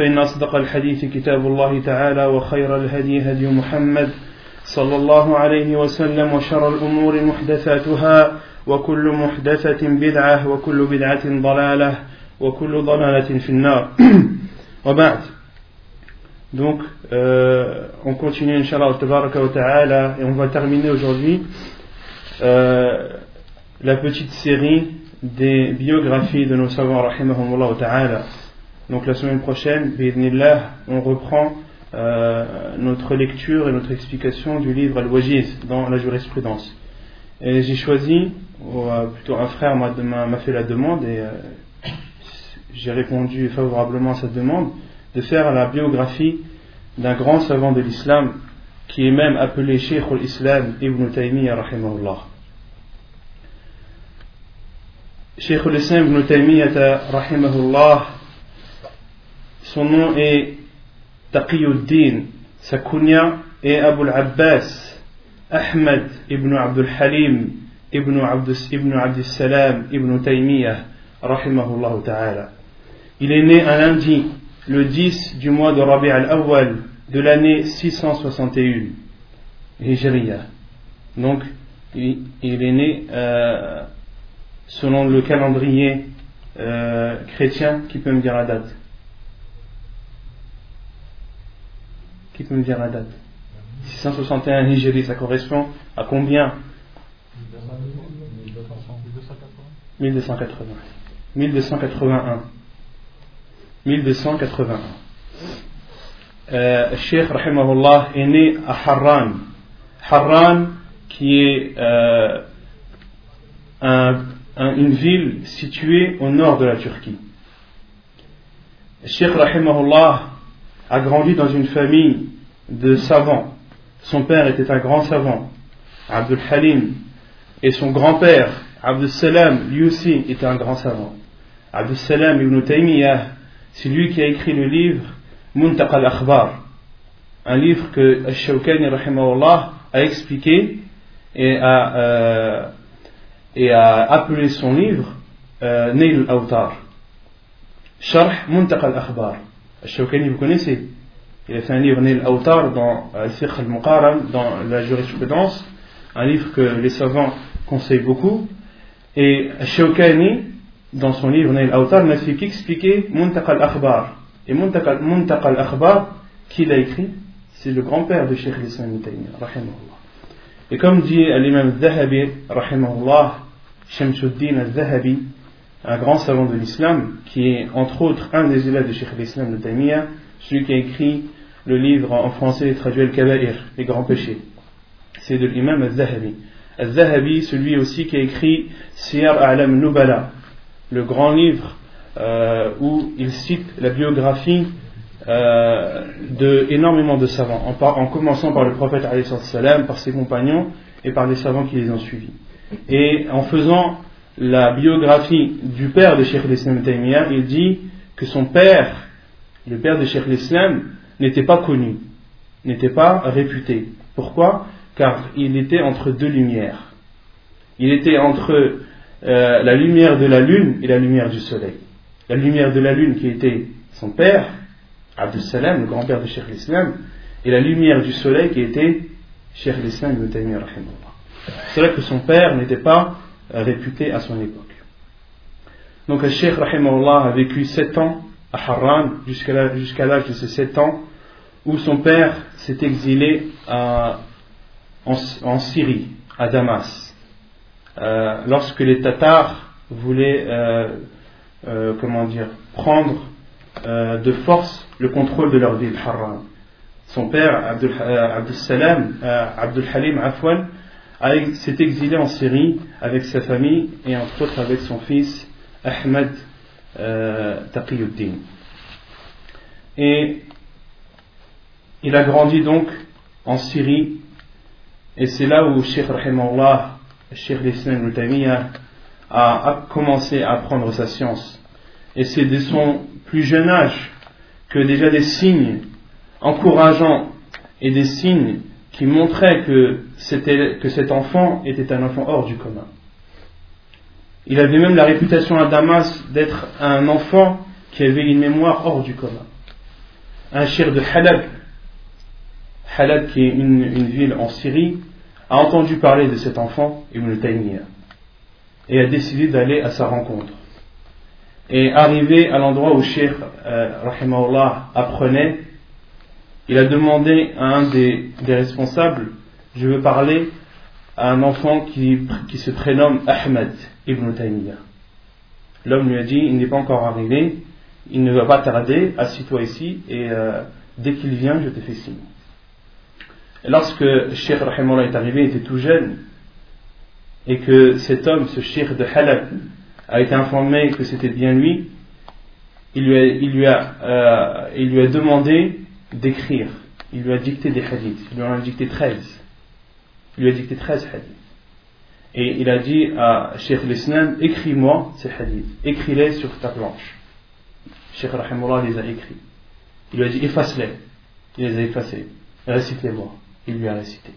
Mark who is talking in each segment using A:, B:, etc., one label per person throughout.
A: فإن أصدق الحديث كتاب الله تعالى وخير الهدي هدي محمد صلى الله عليه وسلم وشر الأمور محدثاتها وكل محدثة بدعة وكل بدعة ضلالة وكل ضلالة في النار وبعد Donc, euh, on continue, Inch'Allah, ta'ala, et on va terminer aujourd'hui euh, la petite série des biographies de nos savants, rahimahumullah ta'ala. Donc, la semaine prochaine, on reprend euh, notre lecture et notre explication du livre Al-Wajiz dans la jurisprudence. Et j'ai choisi, ou plutôt un frère m'a fait la demande, et j'ai répondu favorablement à cette demande, de faire la biographie d'un grand savant de l'islam qui est même appelé Sheikh al-Islam Ibn Taymiyyah rahimahullah. Sheikh al-Islam Ibn Taymiyyah rahimahullah, son nom est Taqiyuddin, sa kunya est Abu al-Abbas Ahmad ibn Abdul Halim ibn Abdus Salam ibn Taymiyyah rahimahullah ta'ala. Il est né un lundi le 10 du mois de Rabi' al-Awwal de l'année 661 Hijriya. Donc, il, est né euh, selon le calendrier euh, chrétien. Qui peut me dire la date Qui peut me dire la date 661 Hijri, ça correspond à combien 1280. 1281. 1281. Euh, Cheikh Rahimahullah est né à Harran. Harran qui est euh, un, un, une ville située au nord de la Turquie. Cheikh Rahimahullah a grandi dans une famille de savants. Son père était un grand savant, Abdul Halim, et son grand-père, Abdul Salam, lui aussi était un grand savant. Abdul Salam ibn Taymiyyah c'est lui qui a écrit le livre Muntaqa al-Akhbar, un livre que Al-Shawkani a expliqué et a, euh, et a appelé son livre euh, al-Awtar. Sharh al-Akhbar. Al-Shawkani, vous connaissez? Il a fait un livre Nail al-Awtar dans Al-Fiqh al-Muqaram, dans la jurisprudence, un livre que les savants conseillent beaucoup. Et Al-Shawkani, dans son livre Nail Autar, n'a fait qu'expliquer Muntaqa al-Akhbar. Et Muntaqa al-Akhbar, qui l'a écrit C'est le grand-père de Sheikh l'Islam rahimahullah. Et comme dit l'imam Zahabi, rahimahullah, Shamsuddin al-Zahabi, un grand savant de l'islam, qui est entre autres un des élèves de Sheikh l'Islam de Taymiyyah, celui qui a écrit le livre en français traduit Al-Kaba'ir, les grands péchés. C'est de l'imam al-Zahabi. Al-Zahabi, celui aussi qui a écrit Siyar A'lam Nubala, le grand livre euh, où il cite la biographie euh, de de savants, en, en commençant par le prophète salam, par ses compagnons et par les savants qui les ont suivis. Et en faisant la biographie du père de Sheikh l'Islam Taymiyyah, il dit que son père, le père de Sheikh l'Islam, n'était pas connu, n'était pas réputé. Pourquoi? Car il était entre deux lumières. Il était entre euh, la lumière de la lune et la lumière du soleil. La lumière de la lune qui était son père, Abdus Salam, le grand-père de Cheikh l'Islam, et la lumière du soleil qui était Cheikh l'Islam ibn Taymiyyah C'est vrai que son père n'était pas réputé à son époque. Donc Cheikh a vécu 7 ans à Harran jusqu'à l'âge de ses 7 ans où son père s'est exilé en, Syrie, à Damas, euh, lorsque les Tatars voulaient, euh, euh, comment dire, prendre de force le contrôle de leur ville, Harran. Son père, Abdul, Salam, Abdul Halim Afwan, s'est exilé en Syrie avec sa famille et entre autres avec son fils Ahmed Taqiyuddin. Et il a grandi donc en Syrie, et c'est là où Sheikh Rahimallah, Sheikh l'Islam a commencé à apprendre sa science. Et c'est de son plus jeune âge que déjà des signes encourageants et des signes qui montraient que, que cet enfant était un enfant hors du commun. Il avait même la réputation à Damas d'être un enfant qui avait une mémoire hors du commun. Un shir de Halab, Halab, qui est une, ville en Syrie, a entendu parler de cet enfant, Ibn Taymiyyah, et a décidé d'aller à sa rencontre. Et arrivé à l'endroit où Sheikh euh, apprenait, il a demandé à un des, responsables Je veux parler à un enfant qui, se prénomme Ahmed Ibn Taymiyyah. L'homme lui a dit Il n'est pas encore arrivé, il ne va pas tarder, assis-toi ici, et euh, dès qu'il vient, je te fais signe lorsque Sheikh Rahimullah est arrivé, il était tout jeune, et que cet homme, ce Sheikh de Halab, a été informé que c'était bien lui, euh, il lui a demandé d'écrire. Il lui a dicté des hadiths. Il lui en a dicté 13. Il lui a dicté 13 hadiths. Et il a dit à Sheikh l'Islam Écris-moi ces hadiths. Écris-les sur ta planche. Sheikh Rahimullah les a écrits. Il lui a dit Efface-les. Il les a effacés. Récite-les-moi il lui a récité.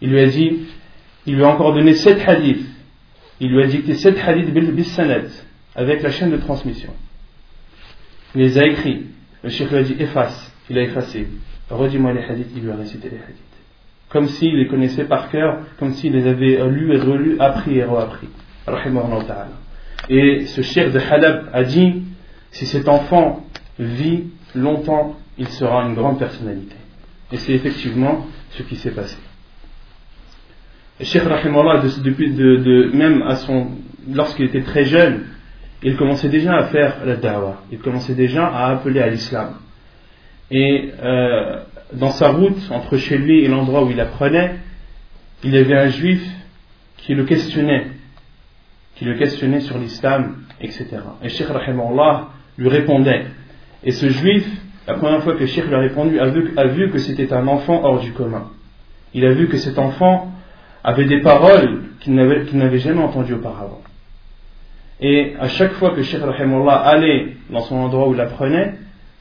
A: Il lui a dit, il lui a encore donné sept hadiths. Il lui a dicté sept hadiths bis avec la chaîne de transmission. Il les a écrits. Le cheikh lui a dit efface. Il a effacé. Redis-moi les hadiths. Il lui a récité les hadiths. Comme s'il les connaissait par cœur, comme s'il les avait lus et relus, appris et reappris. Et ce cheikh de Halab a dit si cet enfant vit longtemps, il sera une grande personnalité. Et c'est effectivement ce qui s'est passé. Et Cheikh Rahimallah, depuis de, même à son, lorsqu'il était très jeune, il commençait déjà à faire la da'wah, il commençait déjà à appeler à l'islam. Et euh, dans sa route entre chez lui et l'endroit où il apprenait, il y avait un juif qui le questionnait, qui le questionnait sur l'islam, etc. Et Cheikh Rahimallah lui répondait. Et ce juif la première fois que Sheikh lui a répondu, a vu, a vu que c'était un enfant hors du commun. Il a vu que cet enfant avait des paroles qu'il n'avait jamais entendues auparavant. Et à chaque fois que Sheikh Rahimullah allait dans son endroit où il apprenait,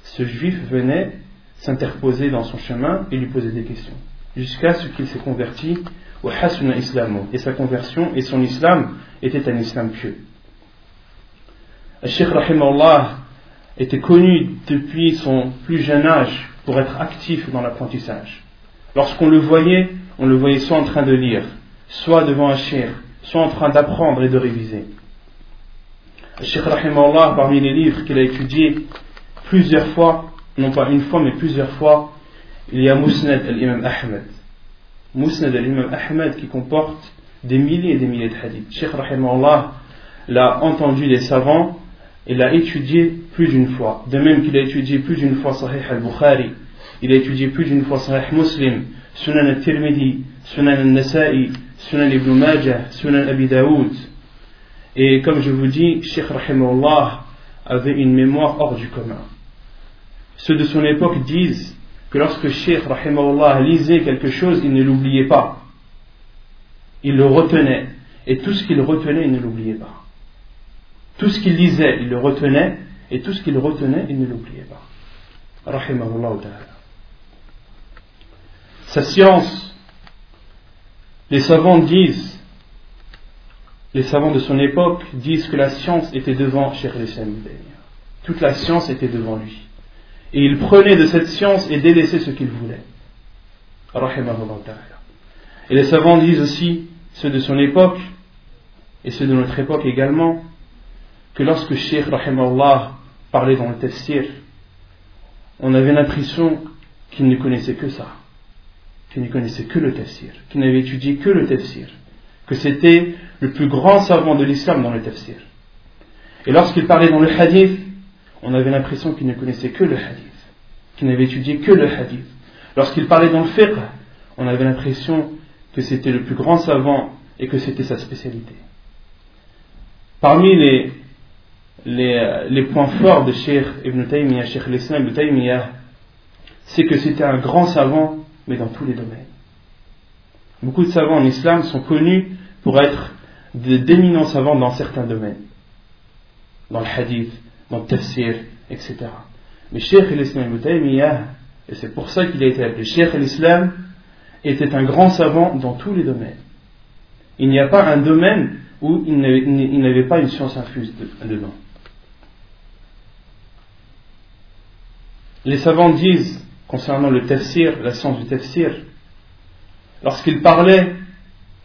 A: ce juif venait s'interposer dans son chemin et lui poser des questions. Jusqu'à ce qu'il s'est converti au Hasuna Islamo. Et sa conversion et son islam était un islam pieux. Sheikh Rahimullah était connu depuis son plus jeune âge pour être actif dans l'apprentissage. Lorsqu'on le voyait, on le voyait soit en train de lire, soit devant un shir, soit en train d'apprendre et de réviser. Le Sheikh parmi les livres qu'il a étudiés plusieurs fois, non pas une fois, mais plusieurs fois, il y a Musnad al-Imam Ahmed. Musnad al-Imam Ahmed qui comporte des milliers et des milliers de hadiths. Sheikh Allah l'a entendu des savants il l'a étudié plus d'une fois. De même qu'il a étudié plus d'une fois Sahih al-Bukhari, il a étudié plus d'une fois Sahih Muslim, Sunan al-Tirmidhi, Sunan al-Nasa'i, Sunan ibn Majah, Sunan Abi Daoud. Et comme je vous dis, Sheikh Rahimullah avait une mémoire hors du commun. Ceux de son époque disent que lorsque Sheikh Rahimullah lisait quelque chose, il ne l'oubliait pas. Il le retenait. Et tout ce qu'il retenait, il ne l'oubliait pas. Tout ce qu'il lisait, il le retenait, et tout ce qu'il retenait, il ne l'oubliait pas. Rahimahullah. Sa science, les savants disent, les savants de son époque disent que la science était devant Cheikh Toute la science était devant lui. Et il prenait de cette science et délaissait ce qu'il voulait. Et les savants disent aussi, ceux de son époque, et ceux de notre époque également, que lorsque Sheikh Rahimahullah parlait dans le tafsir, on avait l'impression qu'il ne connaissait que ça, qu'il ne connaissait que le tafsir, qu'il n'avait étudié que le tafsir, que c'était le plus grand savant de l'islam dans le tafsir. Et lorsqu'il parlait dans le hadith, on avait l'impression qu'il ne connaissait que le hadith, qu'il n'avait étudié que le hadith. Lorsqu'il parlait dans le fiqh, on avait l'impression que c'était le plus grand savant et que c'était sa spécialité. Parmi les, les, les, points forts de Sheikh Ibn Taymiyyah, Sheikh l'Islam Ibn Taymiyyah, c'est que c'était un grand savant, mais dans tous les domaines. Beaucoup de savants en islam sont connus pour être d'éminents savants dans certains domaines, dans le hadith, dans le tafsir, etc. Mais Sheikh l'Islam Ibn Taymiyyah, et c'est pour ça qu'il a été appelé Sheikh l'Islam, était un grand savant dans tous les domaines. Il n'y a pas un domaine où il n'avait pas une science infuse dedans. Les savants disent, concernant le tafsir, la science du tafsir, lorsqu'il parlait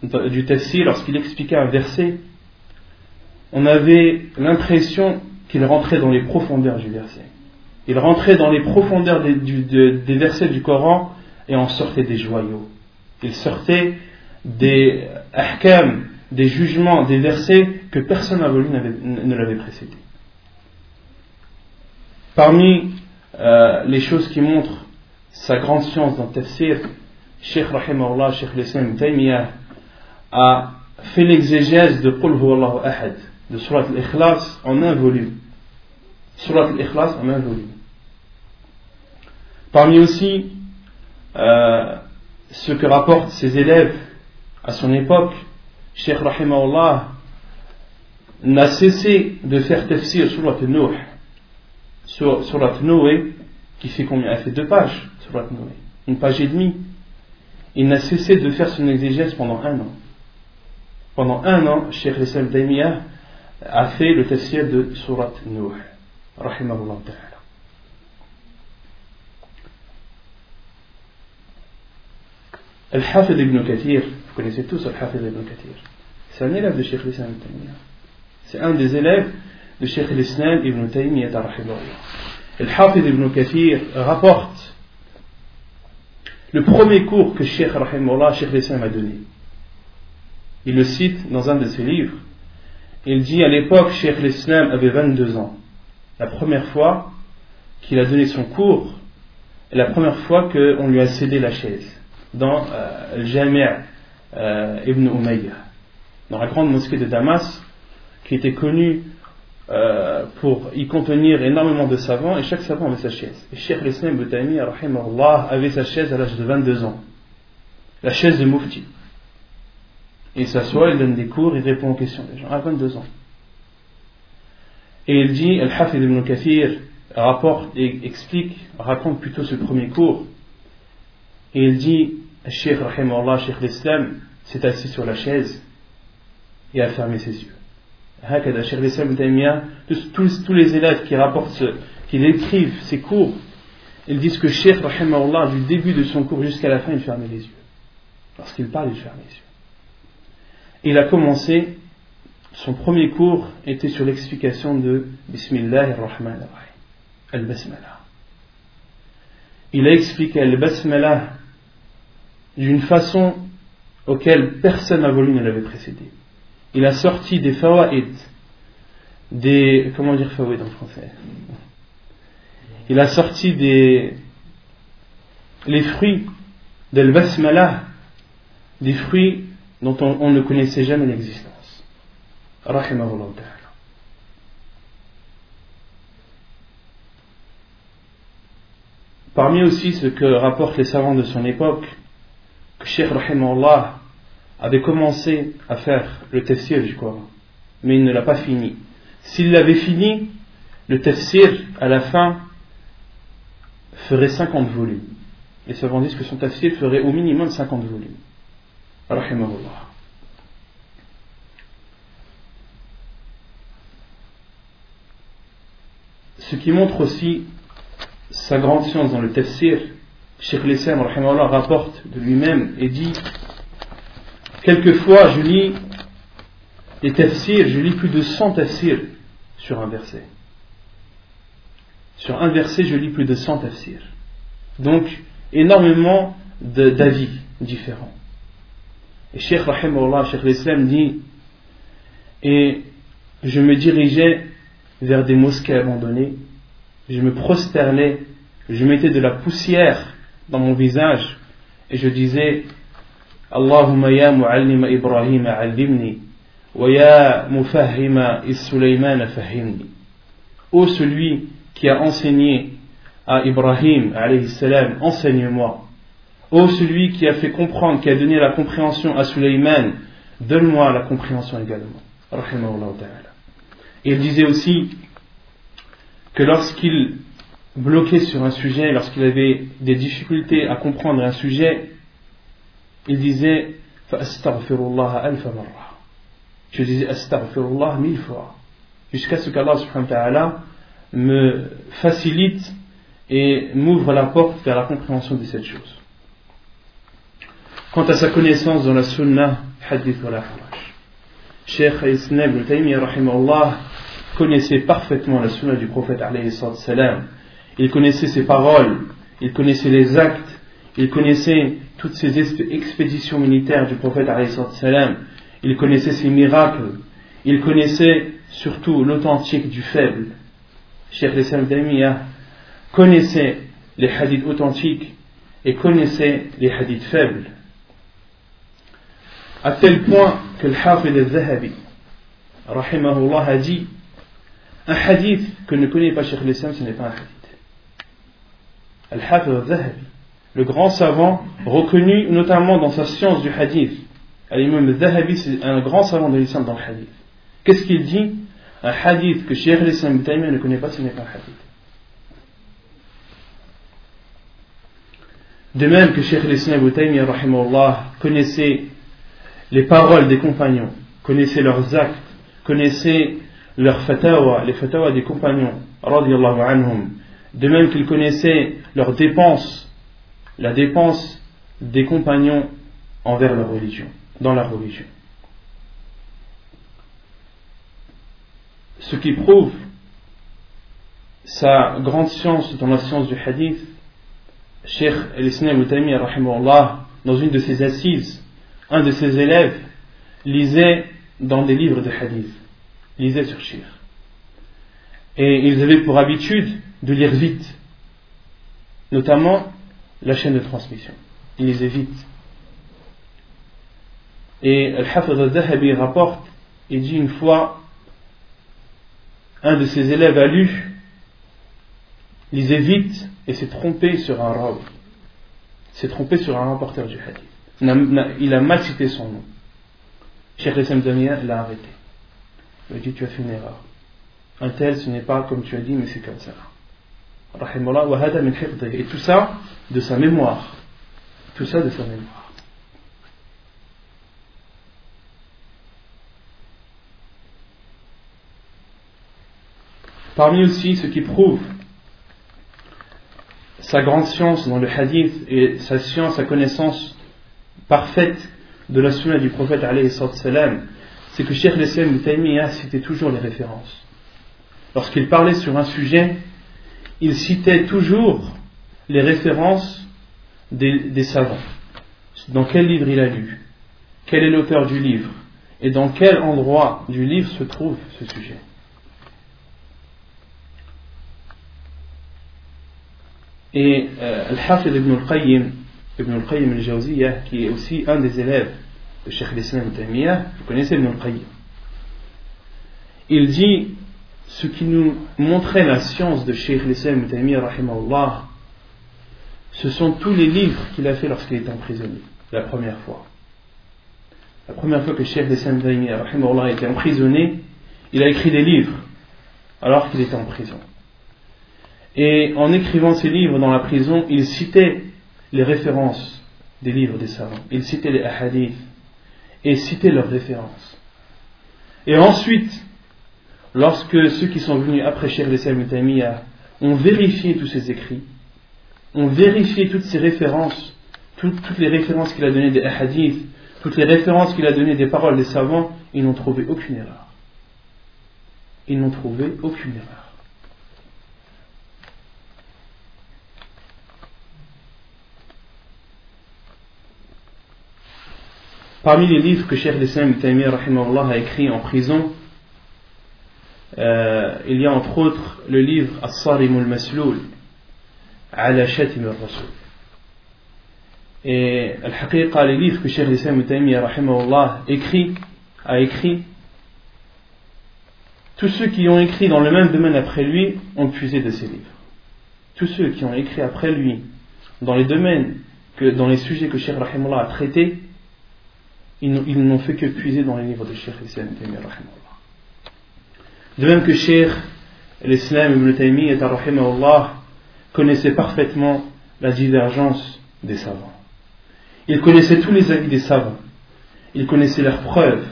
A: du tafsir, lorsqu'il expliquait un verset, on avait l'impression qu'il rentrait dans les profondeurs du verset. Il rentrait dans les profondeurs des, versets du Coran et en sortait des joyaux. Il sortait des ahkam, des jugements, des versets que personne avant lui ne l'avait précédé. Parmi euh, les choses qui montrent sa grande science dans le tafsir, Sheikh Rahimahullah, Sheikh Lislam Taymiyyah, a fait l'exégèse de Qul Allahu Ahad, de Surat al-Ikhlas en un volume. Surat al-Ikhlas en un volume. Parmi aussi euh, ce que rapportent ses élèves à son époque, Sheikh Rahimahullah n'a cessé de faire tafsir Surat al-Nuh, Surat Noé, qui fait combien? Elle fait deux pages, Surat Noé, une page et demie. Il n'a cessé de faire son exégèse pendant un an. Pendant un an, Sheikh Islam Daimiyah a fait le tafsir de Surat Nuh, rahimahullah ta'ala. Al-Hafid ibn Kathir, vous connaissez tous Al-Hafid ibn Kathir, c'est un élève de Sheikh Islam Daimiyah. C'est un des élèves de Sheikh l'Islam ibn Taymiyyah Al-Hafid ibn Kathir rapporte le premier cours que Sheikh Rahimullah, Sheikh l'Islam a donné. Il le cite dans un de ses livres. Il dit à l'époque, Sheikh l'Islam avait 22 ans. La première fois qu'il a donné son cours, et la première fois qu'on lui a cédé la chaise dans euh, le Jami' euh, ibn Umayyah, dans la grande mosquée de Damas, qui était connue euh, pour y contenir énormément de savants, et chaque savant avait sa chaise. Et Cheikh l'Islam Boutami, avait sa chaise à l'âge de 22 ans, la chaise de Mufti. Il s'assoit, il donne des cours, il répond aux questions des gens, à 22 ans. Et il dit, Al-Hafid ibn Kathir rapporte et explique, raconte plutôt ce premier cours. Et il dit, Cheikh Rahimahullah, Cheikh l'Islam, s'est assis sur la chaise et a fermé ses yeux tous, tous les élèves qui rapportent, qui écrivent ces cours, ils disent que Cheikh Rahimahullah, du début de son cours jusqu'à la fin, il fermait les yeux. Lorsqu'il parle, il ferme les yeux. il a commencé, son premier cours était sur l'explication de Bismillah ar-Rahman al-Basmala. Il a expliqué al-Basmala d'une façon auquel personne n'a voulu ne l'avait précédé il a sorti des fawaïd, des. Comment dire fawaïd en français? Il a sorti des. les fruits del basmala, des fruits dont on, ne connaissait jamais l'existence. Rahimahullah Parmi aussi ce que rapportent les savants de son époque, que Cheikh Rahimahullah avait commencé à faire le tafsir du Coran, mais il ne l'a pas fini. S'il l'avait fini, le tafsir, à la fin, ferait 50 volumes. Les savants disent que son tafsir ferait au minimum 50 volumes. Rahimahullah. Ce qui montre aussi sa grande science dans le tafsir, Sheikh Lissam rapporte de lui-même et dit Quelquefois, je lis des tafsirs, je lis plus de 100 tafsirs sur un verset. sur un verset, je lis plus de 100 tafsirs. Donc, énormément d'avis différents. Et Cheikh Rahimahullah, Cheikh l'Islam dit Et je me dirigeais vers des mosquées abandonnées, je me prosternais, je mettais de la poussière dans mon visage et je disais Ya mu'allima Ibrahim allimni wa ya mufahhima is-Sulaiman fahimni. Ô celui qui a enseigné à Ibrahim salam, enseigne-moi. Ô celui qui a fait comprendre, qui a donné la compréhension à Sulaiman, donne-moi la compréhension également. Et il disait aussi que lorsqu'il bloquait sur un sujet, lorsqu'il avait des difficultés à comprendre un sujet, il disait Je disais astaghfirullah mille fois, jusqu'à ce qu'Allah subhanahu wa ta'ala me facilite et m'ouvre la porte vers la compréhension de cette chose. Quant à sa connaissance dans la sunnah, hadith wa la haraj. Cheikh Islam ibn connaissait parfaitement la sunna du prophète alayhi salam. Il connaissait ses paroles, il connaissait les actes, il connaissait toutes ces expéditions militaires du prophète. Il connaissait ses miracles, il connaissait surtout l'authentique du faible. Cheikh Islam Taymiyyah connaissait les hadiths authentiques et connaissait les hadiths faibles. À tel point que le Hafid al-Zahabi, rahimahullah, a dit un hadith que ne connaît pas Cheikh l'Islam, ce n'est pas un hadith. Al-Hafid al-Zahabi, le grand savant reconnu notamment dans sa science du hadith. Al-Imam al-Zahabi, c'est un grand savant de l'islam dans le hadith. Qu'est-ce qu'il dit? Un hadith que Cheikh l'Islam ne connaît pas, ce n'est pas un hadith. De même que Cheikh l'Islam connaissait les paroles des compagnons, connaissait leurs actes, connaissait leurs fatawa, les fatawa des compagnons, anhum, de même qu'il connaissait leurs dépenses, la dépense des compagnons envers leur religion, dans la religion. Ce qui prouve sa grande science dans la science du hadith, Cheikh El-Islam dans une de ses assises, un de ses élèves lisait dans des livres de hadith, lisait sur Shir. Et ils avaient pour habitude de lire vite, notamment la chaîne de transmission. Ils lisaient vite. Et Al-Hafid al-Zahabi rapporte et dit une fois, un de ses élèves a lu, lisait vite et s'est trompé sur un robe, s'est trompé sur un rapporteur du hadith il a mal cité son nom. Cheikh Damien l'a arrêté. Il a dit Tu as fait une erreur. Un tel, ce n'est pas comme tu as dit, mais c'est comme ça. Et tout ça de sa mémoire. Tout ça de sa mémoire. Parmi aussi ce qui prouve sa grande science dans le hadith et sa science, sa connaissance parfaite de la sunna du prophète c'est que Cheikh l'Islam Taymiyyah citait toujours les références. Lorsqu'il parlait sur un sujet, il citait toujours les références des, savants. Dans quel livre il a lu? Quel est l'auteur du livre? Et dans quel endroit du livre se trouve ce sujet? Et euh, Al-Hafid ibn al-Qayyim Ibn al-Qayyim al-Jawziyah, qui est aussi un des élèves de Sheikh al-Islam Taymiyyah, vous connaissez Ibn al-Qayyim. Il dit ce qui nous montrait la science de Sheikh Taymiyyah, rahimahullah, ce sont tous les livres qu'il a fait lorsqu'il était emprisonné, la première fois. La première fois que Sheikh Taymiyyah, rahimahullah, était emprisonné, il a écrit des livres alors qu'il était en prison. Et en écrivant ces livres dans la prison, il citait les références des livres des savants. Il citait les hadiths et citait leurs références. Et ensuite, lorsque ceux qui sont venus après Cheikh l'Islam Tamiya ont vérifié tous ses écrits, ont vérifié toutes ses références, toutes, les références qu'il a données des hadiths, toutes les références qu'il a données des paroles des savants, ils n'ont trouvé aucune erreur. Ils n'ont trouvé aucune erreur. Parmi les livres que Cheikh l'Islam Tamiya a écrit en prison, euh, il y a entre autres le livre As-Sarim al-Masloul ala al-Rasul. Et al-Haqiqa, les livres que Cheikh l'Islam écrit, a écrit, tous ceux qui ont écrit dans le même domaine après lui ont puisé de ces livres. Tous ceux qui ont écrit après lui dans les domaines, que, dans les sujets que Cheikh Rahimullah a traités, ils n'ont fait que puiser dans les livres de Cheikh Islam De même que Cheikh l'Islam ibn Taymiyyah connaissait parfaitement la divergence des savants. Il connaissait tous les avis des savants. Il connaissait leurs preuves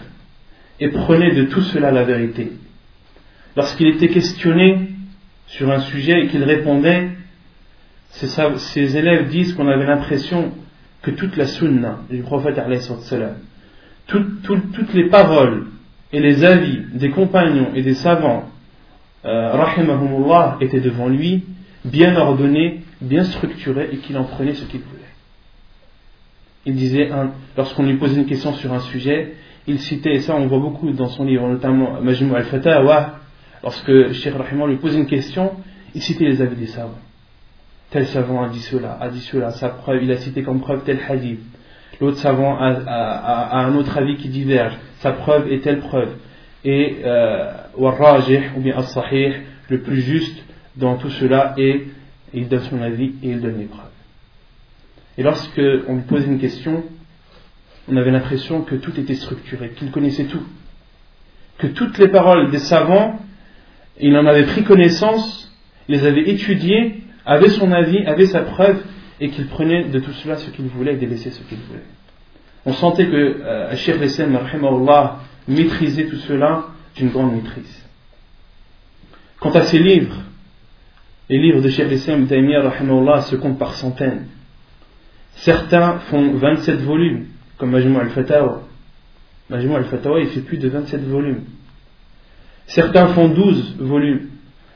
A: et prenait de tout cela la vérité. Lorsqu'il était questionné sur un sujet et qu'il répondait, ses, élèves disent qu'on avait l'impression que toute la sunna du prophète toutes les paroles et les avis des compagnons et des savants, euh, étaient devant lui, bien ordonnés, bien structurés et qu'il en prenait ce qu'il voulait. Il disait, lorsqu'on lui posait une question sur un sujet, il citait, et ça on voit beaucoup dans son livre, notamment Majmou al-Fatawa, lorsque Cheikh Rahimah lui posait une question, il citait les avis des savants. Tel savant a dit cela, a dit cela, sa preuve, il a cité comme preuve tel hadith. L'autre savant a, un autre avis qui diverge, sa preuve est telle preuve. Et euh, ou bien le plus juste dans tout cela, et il donne son avis et il donne les preuves. Et lorsque on lui posait une question, on avait l'impression que tout était structuré, qu'il connaissait tout. Que toutes les paroles des savants, il en avait pris connaissance, les avait étudiées, avait son avis, avait sa preuve, et qu'il prenait de tout cela ce qu'il voulait et délaissait ce qu'il voulait. On sentait que euh, Cheikh Lessem, maîtrisait tout cela d'une grande maîtrise. Quant à ses livres, les livres de Cheikh Lessem se comptent par centaines. Certains font 27 volumes, comme Majmou al-Fatawa. Majmou al-Fatawa, il fait plus de 27 volumes. Certains font 12 volumes,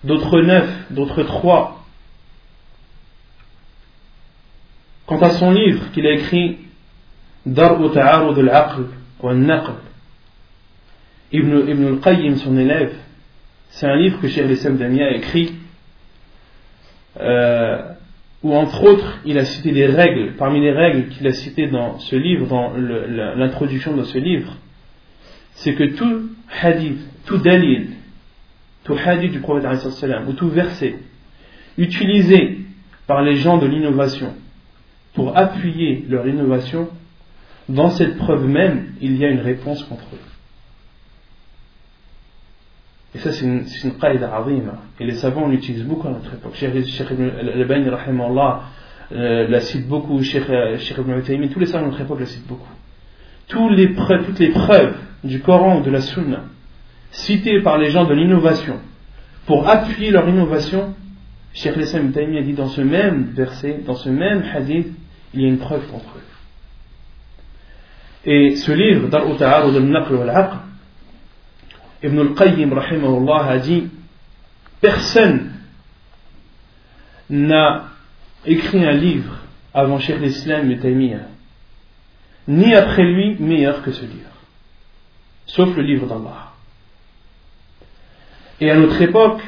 A: d'autres 9, d'autres 3. Quant à son livre qu'il a écrit Dar'u Ta'arud al-Aql wa al-Naql, Ibn, Ibn al-Qayyim, son élève, c'est un livre que Cheikh Lissam Damia a écrit euh, où entre autres il a cité des règles, parmi les règles qu'il a citées dans ce livre, dans l'introduction de ce livre, c'est que tout hadith, tout dalil, tout hadith du prophète ou tout verset utilisé par les gens de l'innovation pour appuyer leur innovation, dans cette preuve même, il y a une réponse contre eux. Et ça, c'est une, une qaïda azima. Et les savants l'utilisent beaucoup à notre époque. Cheikh Ibn al-Bani, euh, la cite beaucoup. Cheikh, Ibn Utaymi, tous les savants de notre époque la citent beaucoup. Toutes les preuves du Coran ou de la Sunna, citées par les gens de l'innovation, pour appuyer leur innovation, Cheikh Ibn Taymi a dit dans ce même verset, dans ce même hadith, il y a une preuve contre eux. Et ce livre, Ta'arud al-Naql wal-Aql, Ibn al-Qayyim a dit personne n'a écrit un livre avant Cheikh l'Islam et Taymiyyah ni après lui meilleur que ce livre sauf le livre d'Allah et à notre époque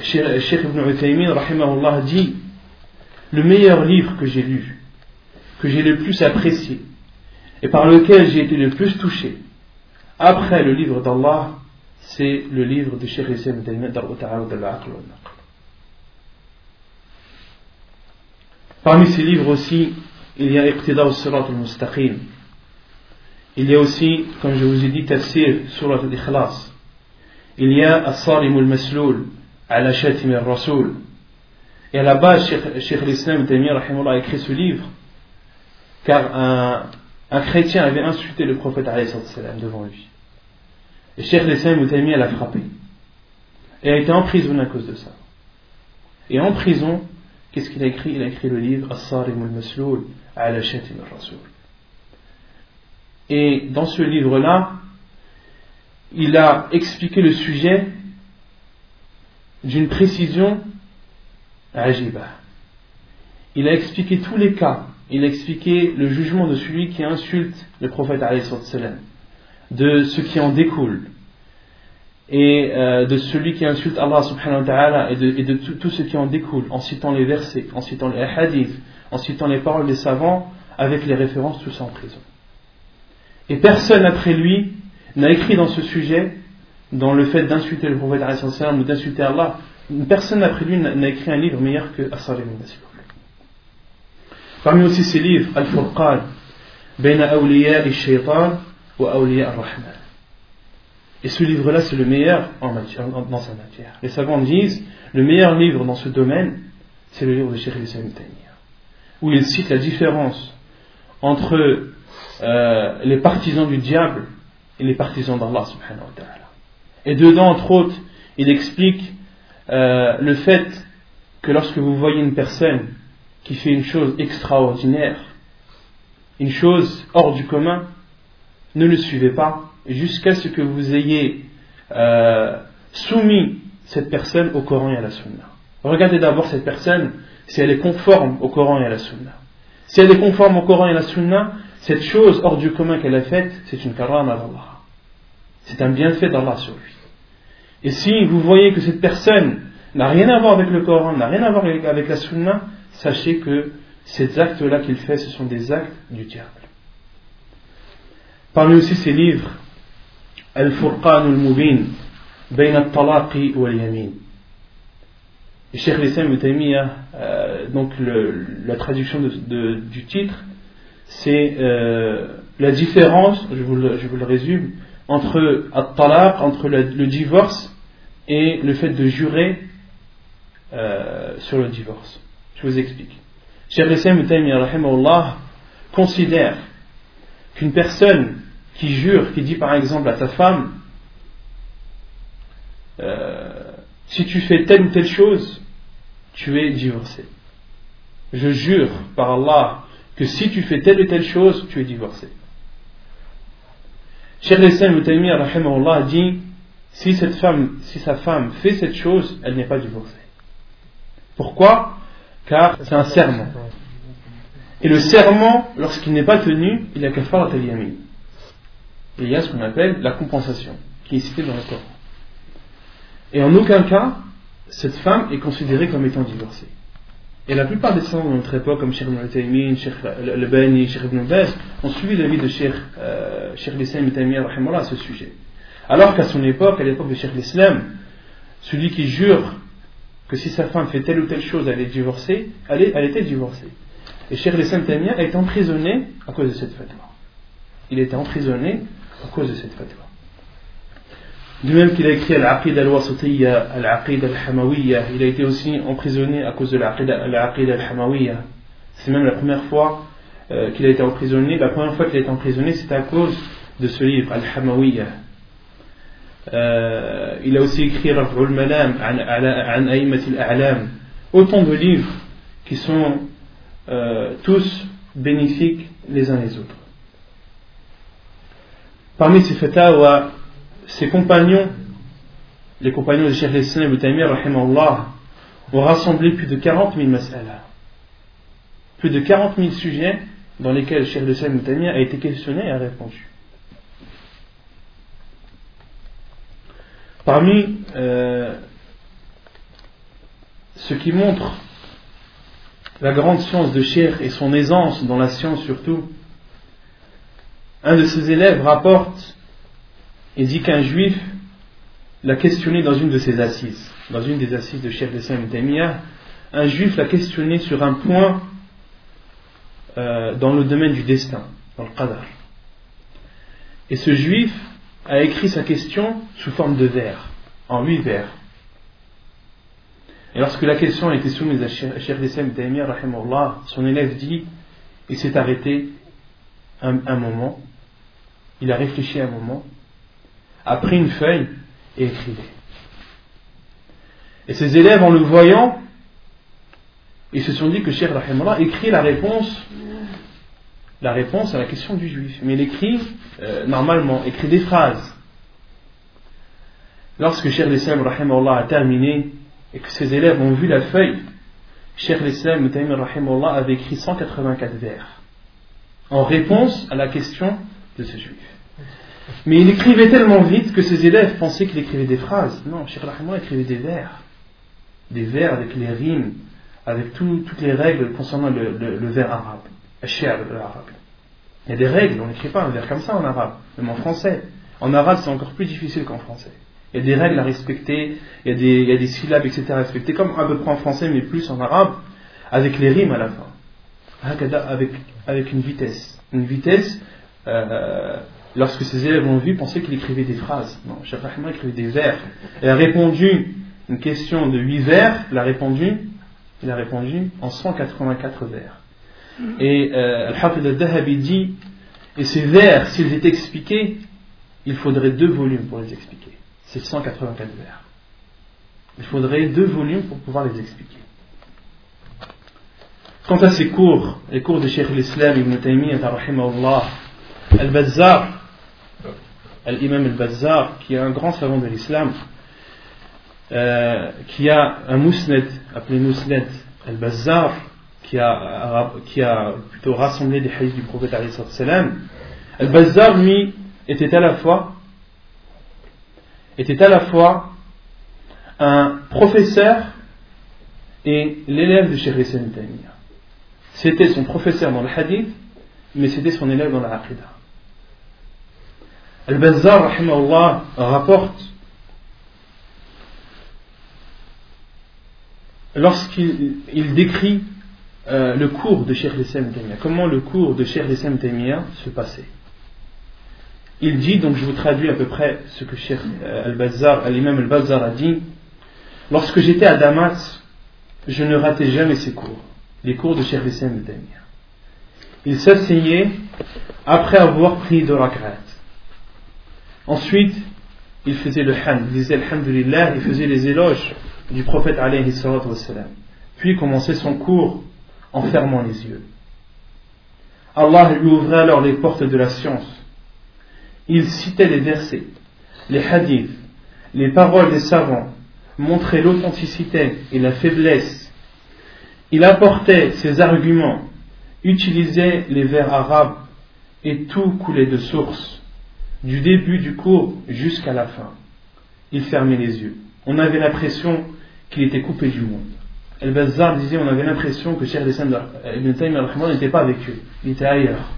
A: Cheikh Ibn Utaymin dit le meilleur livre que j'ai lu que j'ai le plus apprécié et par lequel j'ai été le plus touché après le livre d'Allah c'est le livre de Cheikh Islam Parmi ces livres aussi, il y a Iqtida al-Sirat al-Mustaqim. Il y a aussi, comme je vous ai dit, Tafsir Surat al-Ikhlas. Il y a As-Sarim al-Masloul, Ala Shatim al-Rasoul. Et à la base, Cheikh l'Islam a écrit ce livre car un, un chrétien avait insulté le prophète devant lui. Et Cheikh l'Islam Ibn l'a frappé. Et a été emprisonné à cause de ça. Et en prison, qu'est-ce qu'il a écrit? Il a écrit le livre As-Sarim al-Masloul al-Rasoul. Et dans ce livre-là, il a expliqué le sujet d'une précision ajiba. Il a expliqué tous les cas il a expliqué le jugement de celui qui insulte le prophète de ce qui en découle et euh, de celui qui insulte Allah subhanahu wa ta'ala et de, tout, ce qui en découle en citant les versets, en citant les hadiths, en citant les paroles des savants avec les références tout ça en prison. Et personne après lui n'a écrit dans ce sujet, dans le fait d'insulter le prophète ou d'insulter Allah, personne après lui n'a écrit un livre meilleur que Asar ibn Parmi aussi ces livres, Al-Furqan, Baina Awliya al-Shaytan wa Awliya al-Rahman. Et ce livre-là, c'est le meilleur en matière, dans sa matière. Les savants disent, le meilleur livre dans ce domaine, c'est le livre de Sheikh Islam où il cite la différence entre euh, les partisans du diable et les partisans d'Allah subhanahu wa ta'ala. Et dedans, entre autres, il explique euh, le fait que lorsque vous voyez une personne qui fait une chose extraordinaire, une chose hors du commun, ne le suivez pas jusqu'à ce que vous ayez euh, soumis cette personne au Coran et à la Sunna. Regardez d'abord cette personne si elle est conforme au Coran et à la Sunna. Si elle est conforme au Coran et à la Sunna, cette chose hors du commun qu'elle a faite, c'est une karama d'Allah. C'est un bienfait d'Allah sur lui. Et si vous voyez que cette personne n'a rien à voir avec le Coran, n'a rien à voir avec la Sunna, sachez que ces actes-là qu'il fait, ce sont des actes du diable. Parmi aussi ces livres, Al-Furqan al-Mubin, Bain al-Talaqi wal-Yamin. Et Cheikh Lissam euh, donc la traduction du titre, c'est euh, la différence, je vous, le, je vous le résume, entre al-talaq, entre le, divorce et le fait de jurer euh, sur le divorce. Je vous explique. Cheikh Islam considère qu'une personne qui jure, qui dit par exemple à sa femme, euh, si tu fais telle ou telle chose, tu es divorcé. Je jure par Allah que si tu fais telle ou telle chose, tu es divorcé. Cheikh Islam dit si cette femme, si sa femme fait cette chose, elle n'est pas divorcée. Pourquoi? Car c'est un serment. Et le serment, lorsqu'il n'est pas tenu, il y a kafarat al-yamin. il y a ce qu'on appelle la compensation, qui est citée dans le Coran. Et en aucun cas, cette femme est considérée comme étant divorcée. Et la plupart des savants de notre époque, comme Cheikh Ibn Taymin, Cheikh Al-Bani, Cheikh Ibn ont suivi l'avis de Cheikh, euh, Cheikh l'Islam à ce sujet. Alors qu'à son époque, à l'époque de Cheikh l'Islam, celui qui jure que si sa femme fait telle ou telle chose, elle est divorcée, elle, était divorcée. Et Cheikh Lissam Tamia été emprisonné à cause de cette fatwa. Il était emprisonné à cause de cette fatwa. De même qu'il a écrit Al-Aqid al-Wasatiyya, Al-Aqid al-Hamawiyya, il a été aussi emprisonné à cause de l'Aqid al-Hamawiyya. C'est même la première fois euh, qu'il a été emprisonné. La première fois qu'il a été emprisonné, c'était à cause de ce livre, Al-Hamawiyya. Euh, il a aussi écrit Raf'ul Malam, An al-A'lam. Autant de livres qui sont euh, tous bénéfiques les uns les autres. Parmi ces fatawa, ses compagnons, les compagnons de Cheikh Islam Ibn Taymiyyah, ont rassemblé plus de 40 000 mas'ala. Plus de 40 000 sujets dans lesquels Cheikh Islam Ibn a été questionné et a répondu. Parmi euh, ce qui montre la grande science de Cher et son aisance dans la science surtout, un de ses élèves rapporte et dit qu'un juif l'a questionné dans une de ses assises, dans une des assises de Cheikh Saint Temia, un juif l'a questionné sur un point euh, dans le domaine du destin, dans le qadar. Et ce juif a écrit sa question sous forme de vers, en huit vers. Et lorsque la question a été soumise à Cheikh Dessem Taimir, son élève dit il s'est arrêté un, moment, il a réfléchi un moment, a pris une feuille et écrivait. Et ses élèves, en le voyant, ils se sont dit que Cheikh Rahimullah écrit la réponse la réponse à la question du juif. Mais il écrit, euh, normalement, écrit des phrases. Lorsque Cheikh Allah a terminé et que ses élèves ont vu la feuille, Cheikh l'Islam avait écrit 184 vers en réponse à la question de ce juif. Mais il écrivait tellement vite que ses élèves pensaient qu'il écrivait des phrases. Non, Cheikh Rahimullah écrivait des vers. Des vers avec les rimes, avec toutes les règles concernant le, le, vers arabe. arabe. Il y a des règles, on n'écrit pas un vers comme ça en arabe, même en français. En arabe, c'est encore plus difficile qu'en français. Il y a des règles à respecter, il y, a des, syllabes, etc. à respecter, comme à peu près en français, mais plus en arabe, avec les rimes à la fin. Avec, avec une vitesse. Une vitesse, euh, lorsque ses élèves l'ont vu, pensaient qu'il écrivait des phrases. Non, Cheikh écrivait des vers. Il a répondu une question de 8 vers, il a répondu, il a répondu en 184 vers. Et euh, Al-Hafid al-Dahabi dit, et ces vers, s'ils étaient expliqués, il faudrait deux volumes pour les expliquer c'est 184 vers. Il faudrait deux volumes pour pouvoir les expliquer. Quant à ces cours, les cours de Cheikh l'Islam Ibn Taymiyyah, Al-Bazzar, Al-Imam Al-Bazzar, qui est un grand savant de l'islam, euh, qui a un mousned appelé mousned Al-Bazzar, qui a, qui a plutôt rassemblé des hadiths du prophète Al-Bazzar, lui, était à la fois était à la fois un professeur et l'élève de Cheikh Islam C'était son professeur dans le hadith, mais c'était son élève dans la aqidah. Al-Bazzar, rapporte lorsqu'il décrit euh, le cours de Cheikh Islam comment le cours de Cheikh Islam se passait il dit, donc je vous traduis à peu près ce que Cheikh euh, Al-Bazzar, l'imam Al-Bazzar a dit. Lorsque j'étais à Damas, je ne ratais jamais ses cours, les cours de Cheikh Hissam Il s'asseyait après avoir pris de rak'at. Ensuite, il faisait le hamd, il disait Alhamdulillah, il faisait les éloges du prophète alayhi Puis commençait son cours en fermant les yeux. Allah lui ouvrait alors les portes de la science il citait les versets, les hadiths, les paroles des savants, montrait l'authenticité et la faiblesse. Il apportait ses arguments, utilisait les vers arabes et tout coulait de source, du début du cours jusqu'à la fin. Il fermait les yeux. On avait l'impression qu'il était coupé du monde. El-Bazzar disait on avait l'impression que Cheikh Ibn Taymiyyah n'était pas avec eux, il était ailleurs,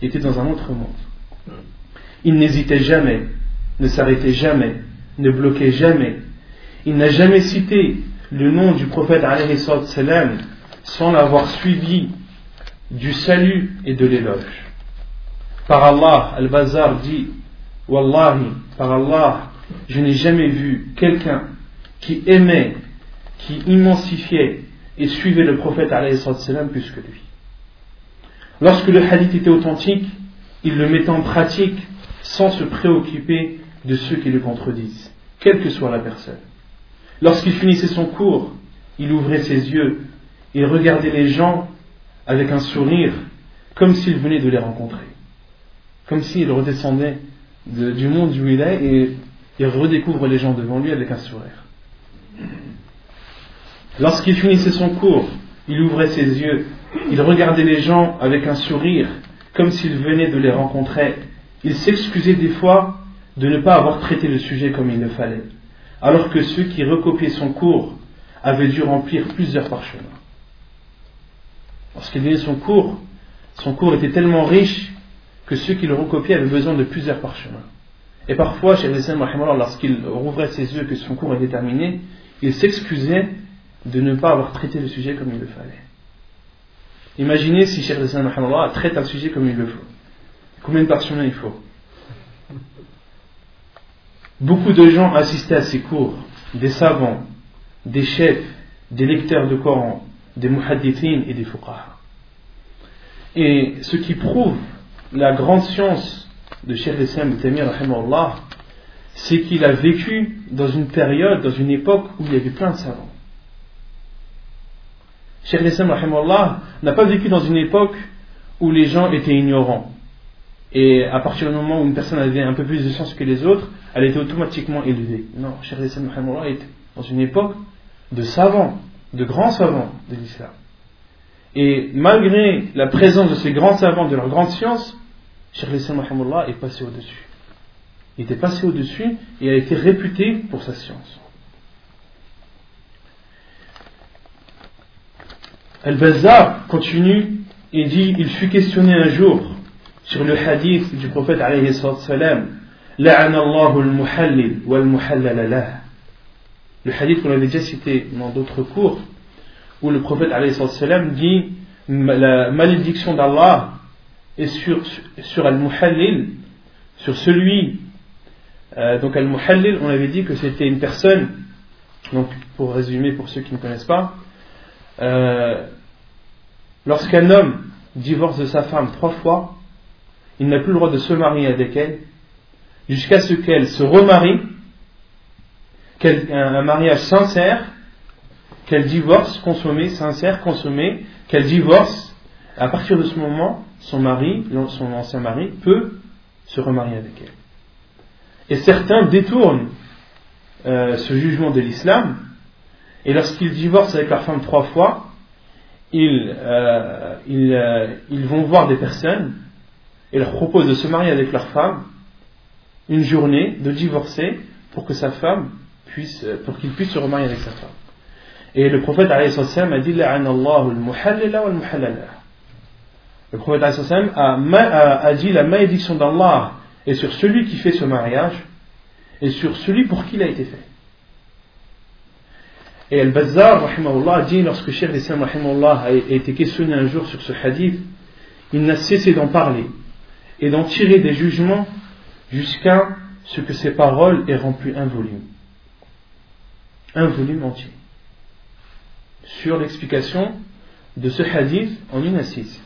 A: il était dans un autre monde. Il n'hésitait jamais, ne s'arrêtait jamais, ne bloquait jamais. Il n'a jamais cité le nom du prophète salam sans l'avoir suivi du salut et de l'éloge. Par Allah, Al-Bazar dit Wallahi, par Allah, je n'ai jamais vu quelqu'un qui aimait, qui immensifiait et suivait le prophète plus que lui. Lorsque le hadith était authentique, il le mettait en pratique sans se préoccuper de ceux qui le contredisent, quelle que soit la personne. Lorsqu'il finissait son cours, il ouvrait ses yeux et regardait les gens avec un sourire, comme s'il venait de les rencontrer, comme s'il redescendait du monde où il est et redécouvre les gens devant lui avec un sourire. Lorsqu'il finissait son cours, il ouvrait ses yeux, il regardait les gens avec un sourire, comme s'il venait de les rencontrer il s'excusait des fois de ne pas avoir traité le sujet comme il le fallait, alors que ceux qui recopiaient son cours avaient dû remplir plusieurs parchemins. Lorsqu'il donnait son cours, son cours était tellement riche que ceux qui le recopiaient avaient besoin de plusieurs parchemins. Et parfois, chez lorsqu'il rouvrait ses yeux que son cours était terminé, il s'excusait de ne pas avoir traité le sujet comme il le fallait. Imaginez si Cheikh traite un sujet comme il le faut. Combien de parchemins il faut? Beaucoup de gens assistaient à ces cours, des savants, des chefs, des lecteurs de Coran, des muhaddithin et des fuqaha. Et ce qui prouve la grande science de Cheikh Islam Tamir, c'est qu'il a vécu dans une période, dans une époque où il y avait plein de savants. Cheikh Islam n'a pas vécu dans une époque où les gens étaient ignorants, et à partir du moment où une personne avait un peu plus de sens que les autres, elle était automatiquement élevée. Non, Cheikh était dans une époque de savants, de grands savants de l'islam. Et malgré la présence de ces grands savants de leur grande science, Cheikh Islam est passé au-dessus. Il était passé au-dessus et a été réputé pour sa science. Al-Bazar continue et dit Il fut questionné un jour sur le hadith du prophète alayhi salam Le hadith qu'on avait déjà cité dans d'autres cours où le prophète alayhi salam dit la malédiction d'Allah est sur, sur al-muhallil, sur celui. Euh, donc al-muhallil, on avait dit que c'était une personne, donc pour résumer pour ceux qui ne connaissent pas, euh, lorsqu'un homme divorce de sa femme trois fois, il n'a plus le droit de se marier avec elle jusqu'à ce qu'elle se remarie, qu'elle un, mariage sincère, qu'elle divorce, consommé, sincère, consommé, qu'elle divorce. À partir de ce moment, son mari, son ancien mari, peut se remarier avec elle. Et certains détournent euh, ce jugement de l'islam, et lorsqu'ils divorcent avec leur femme trois fois, euh, euh, ils, vont voir des personnes et leur proposent de se marier avec leur femme une journée, de divorcer pour que sa femme puisse, euh, pour qu'il puisse se remarier avec sa femme. Et le prophète a dit le prophète a, a dit la malédiction d'Allah est sur celui qui fait ce mariage et sur celui pour qui il a été fait. Et Al-Bazzar, dit, lorsque Cheikh l'Islam a été questionné un jour sur ce hadith, il n'a cessé d'en parler et d'en tirer des jugements jusqu'à ce que ses paroles aient rempli un volume. Un volume entier. Sur l'explication de ce hadith en une assise.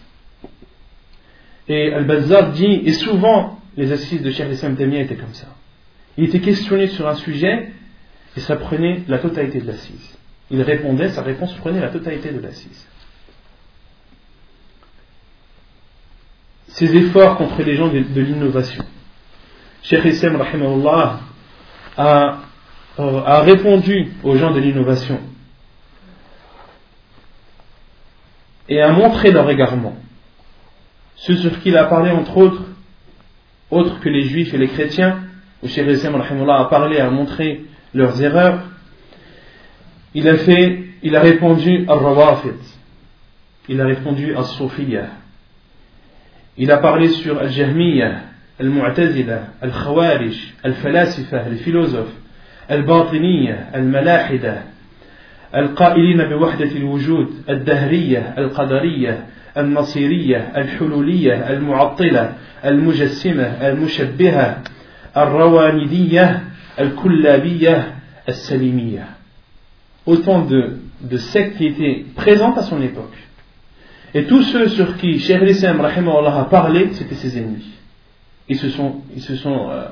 A: Et Al-Bazzar dit, et souvent les assises de Cheikh l'Islam étaient comme ça. Il était questionné sur un sujet et ça prenait la totalité de l'assise. Il répondait, sa réponse prenait la totalité de l'assise. Ses efforts contre les gens de, l'innovation. Cheikh Issam a, a répondu aux gens de l'innovation et a montré leur égarement. Ce sur qui il a parlé entre autres, autres que les juifs et les chrétiens, où Cheikh Issam a parlé, a montré leurs erreurs, il a fait, il a répondu à Rawafid, il a répondu à Soufiyah, il a parlé sur Al-Jahmiyah, Al-Mu'tazila, Al-Khawarij, Al-Falasifa, les philosophes, Al-Batiniyah, Al-Malahida, Al-Qa'ilina biwahdat al-wujud, Al-Dahriyah, Al-Qadariyah, Al-Nasiriyah, Al-Hululiyah, Al-Mu'attila, Al-Mujassima, Al-Mushabbiha, Al-Rawanidiyah, al-Kullabiyah al-Salimiyah. Autant de, sectes qui étaient présentes à son époque. Et tous ceux sur qui Cheikh Lissam a parlé, c'étaient ses ennemis. Ils se sont, euh,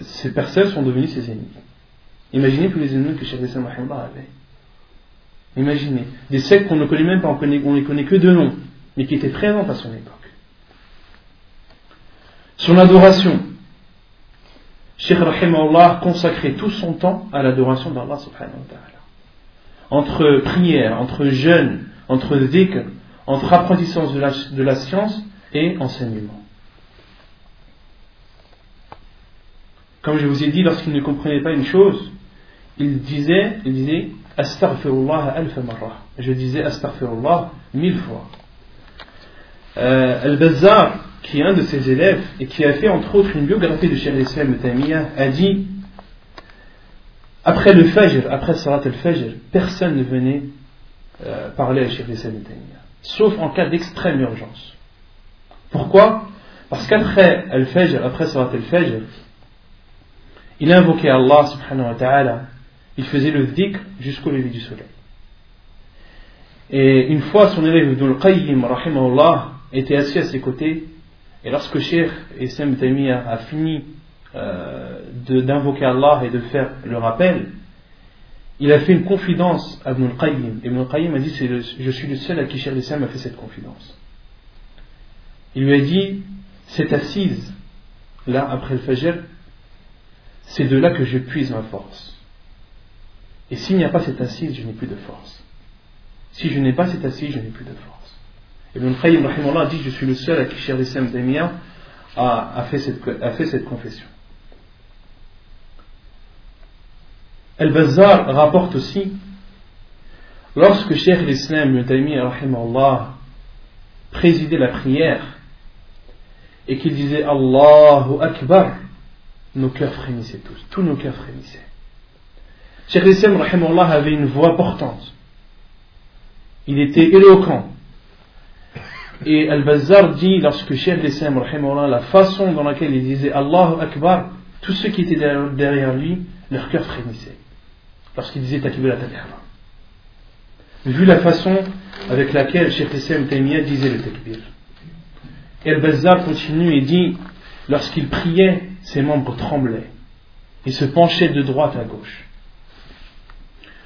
A: ces personnes sont devenues ses ennemis. Imaginez tous les ennemis que Cheikh Lissam avait. Imaginez. Des sectes qu'on ne connaît même pas, on ne les connaît que de nom, mais qui étaient présentes à son époque. Son adoration, Cheikh Rahimahullah consacrait tout son temps à l'adoration d'Allah subhanahu wa ta'ala entre prière, entre jeûne, entre dhikr, entre apprentissage de la, science et enseignement. Comme je vous ai dit, lorsqu'il ne comprenait pas une chose, il disait, il disait, Astaghfirullah alf Je disais Astaghfirullah mille fois. Euh, Al-Bazzar, qui est un de ses élèves et qui a fait entre autres une biographie de Cheikh Islam a dit après le Fajr, après Salat al-Fajr, personne ne venait euh, parler à Cheikh Islam sauf en cas d'extrême urgence. Pourquoi? Parce qu'après al-Fajr, après Salat al-Fajr, il invoquait Allah subhanahu wa ta'ala, il faisait le dhikr jusqu'au lever du soleil. Et une fois, son élève Ibn al-Qayyim, était assis à ses côtés, et lorsque Cheikh Islam a fini euh, d'invoquer Allah et de faire le rappel, il a fait une confidence à Ibn al-Qayyim. Ibn al-Qayyim a dit Je suis le seul à qui Cheikh l'Islam a fait cette confidence. Il lui a dit Cette assise, là, après le Fajr, c'est de là que je puise ma force. Et s'il n'y a pas cette assise, je n'ai plus de force. Si je n'ai pas cet assis, je n'ai plus de force. Ibn Qayyim a dit Je suis le seul à qui Cheikh l'Islam a, a, fait cette, a fait cette confession. Al-Bazzar rapporte aussi lorsque Cheikh l'Islam Ibn présidait la prière et qu'il disait Allahu Akbar, nos cœurs frémissaient tous, tous nos cœurs frémissaient. Cheikh l'Islam avait une voix portante. Il était éloquent. Et Al-Bazzar dit, lorsque Cheikh l'Islam, la façon dans laquelle il disait Allahu Akbar, tous ceux qui étaient derrière lui, leur cœur frémissait. Lorsqu'il disait Takbir Vu la façon avec laquelle Cheikh l'Islam disait le Takbir. Et Al-Bazzar continue et dit, lorsqu'il priait, ses membres tremblaient. Il se penchait de droite à gauche.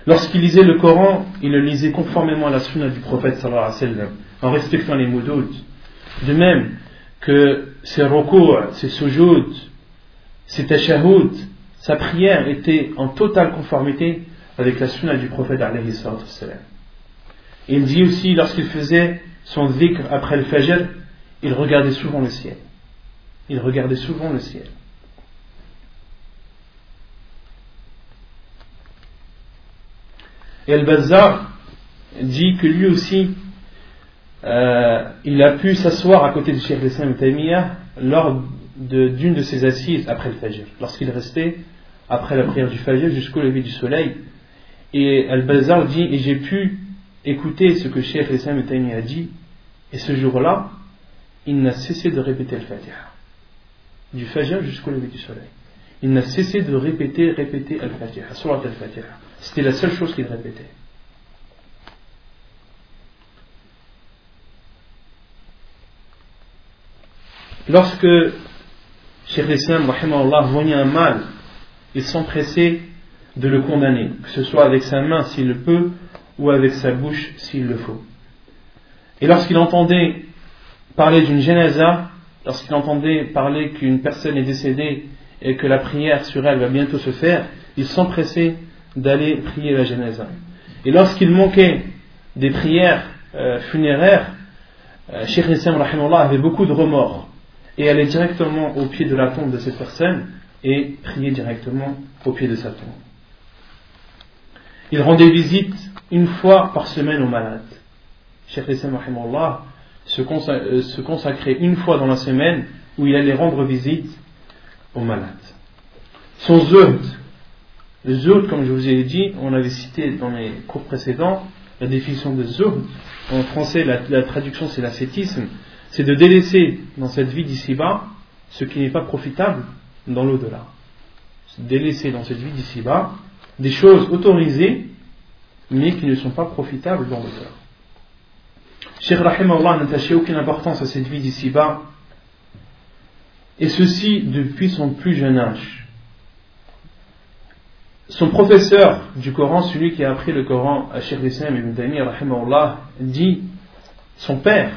A: Lorsqu'il lisait le Coran, il le lisait conformément à la sunna du prophète sallallahu alayhi wa sallam, en respectant les mots De même que ses recours, ses sujoud, ses tashahud, sa prière était en totale conformité avec la sunna du prophète. Il dit aussi, lorsqu'il faisait son dhikr après le fajr, il regardait souvent le ciel. Il regardait souvent le ciel. Et Al-Bazzar dit que lui aussi, euh, il a pu s'asseoir à côté de Cheikh Islam Taymiyyah lors d'une de, ses assises après le Fajr, lorsqu'il restait après la prière du Fajr jusqu'au lever du soleil. Et Al-Bazar dit Et j'ai pu écouter ce que Cheikh Islam Taymiyyah a dit, et ce jour-là, il n'a cessé de répéter le Fajr, du Fajr jusqu'au lever du soleil. Il n'a cessé de répéter, répéter Al-Fatiha, Al-Fatiha. C'était la seule chose qu'il répétait. Lorsque Cheikh l'Islam voyait un mal, il s'empressait de le condamner, que ce soit avec sa main s'il le peut, ou avec sa bouche s'il le faut. Et lorsqu'il entendait parler d'une généza, lorsqu'il entendait parler qu'une personne est décédée et que la prière sur elle va bientôt se faire, il s'empressait d'aller prier la Genèse. Et lorsqu'il manquait des prières euh, funéraires, euh, Cheikh avait beaucoup de remords et allait directement au pied de la tombe de cette personne et prier directement au pied de sa tombe. Il rendait visite une fois par semaine aux malades. Cheikh Islam euh, se consacrait une fois dans la semaine où il allait rendre visite aux malades. Son zuhd, comme je vous ai dit, on avait cité dans les cours précédents, la définition de zuhd, en français la, traduction c'est l'ascétisme, c'est de délaisser dans cette vie d'ici-bas ce qui n'est pas profitable dans l'au-delà. Délaisser dans cette vie d'ici-bas des choses autorisées mais qui ne sont pas profitables dans l'au-delà. Cheikh Rahim Allah n'attachait aucune importance à cette vie d'ici-bas et ceci depuis son plus jeune âge. Son professeur du Coran, celui qui a appris le Coran à Sheikh Islam ibn Taymiyyah, dit son père,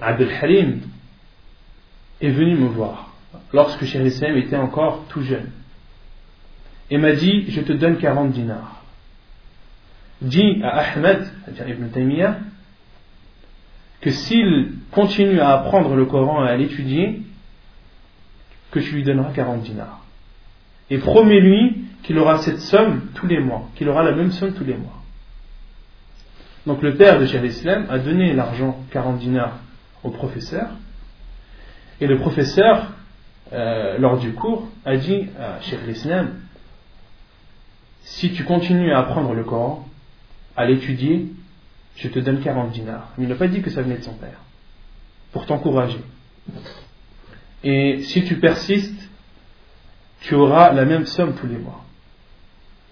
A: Abdel Halim, est venu me voir lorsque Sheikh Islam était encore tout jeune et m'a dit Je te donne 40 dinars. Dit à Ahmed, Ibn Taymiyyah, que s'il continue à apprendre le Coran et à l'étudier, que tu lui donneras 40 dinars. Et promets-lui qu'il aura cette somme tous les mois, qu'il aura la même somme tous les mois. Donc le père de Cheikh Islam a donné l'argent 40 dinars au professeur, et le professeur, euh, lors du cours, a dit à Cheikh Islam si tu continues à apprendre le Coran, à l'étudier, je te donne 40 dinars. Il n'a pas dit que ça venait de son père. Pour t'encourager. Et si tu persistes, tu auras la même somme tous les mois.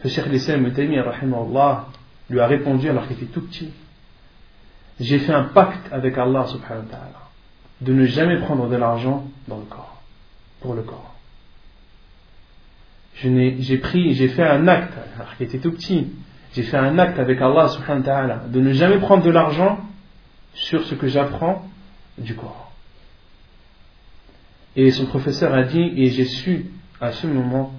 A: Le Cheikh L'Islam lui a répondu alors qu'il était tout petit. J'ai fait un pacte avec Allah subhanahu wa ta'ala de ne jamais prendre de l'argent dans le corps, pour le corps. J'ai pris, j'ai fait un acte, alors qu'il était tout petit, j'ai fait un acte avec Allah subhanahu wa ta'ala de ne jamais prendre de l'argent sur ce que j'apprends du Coran. Et son professeur a dit, et j'ai su à ce moment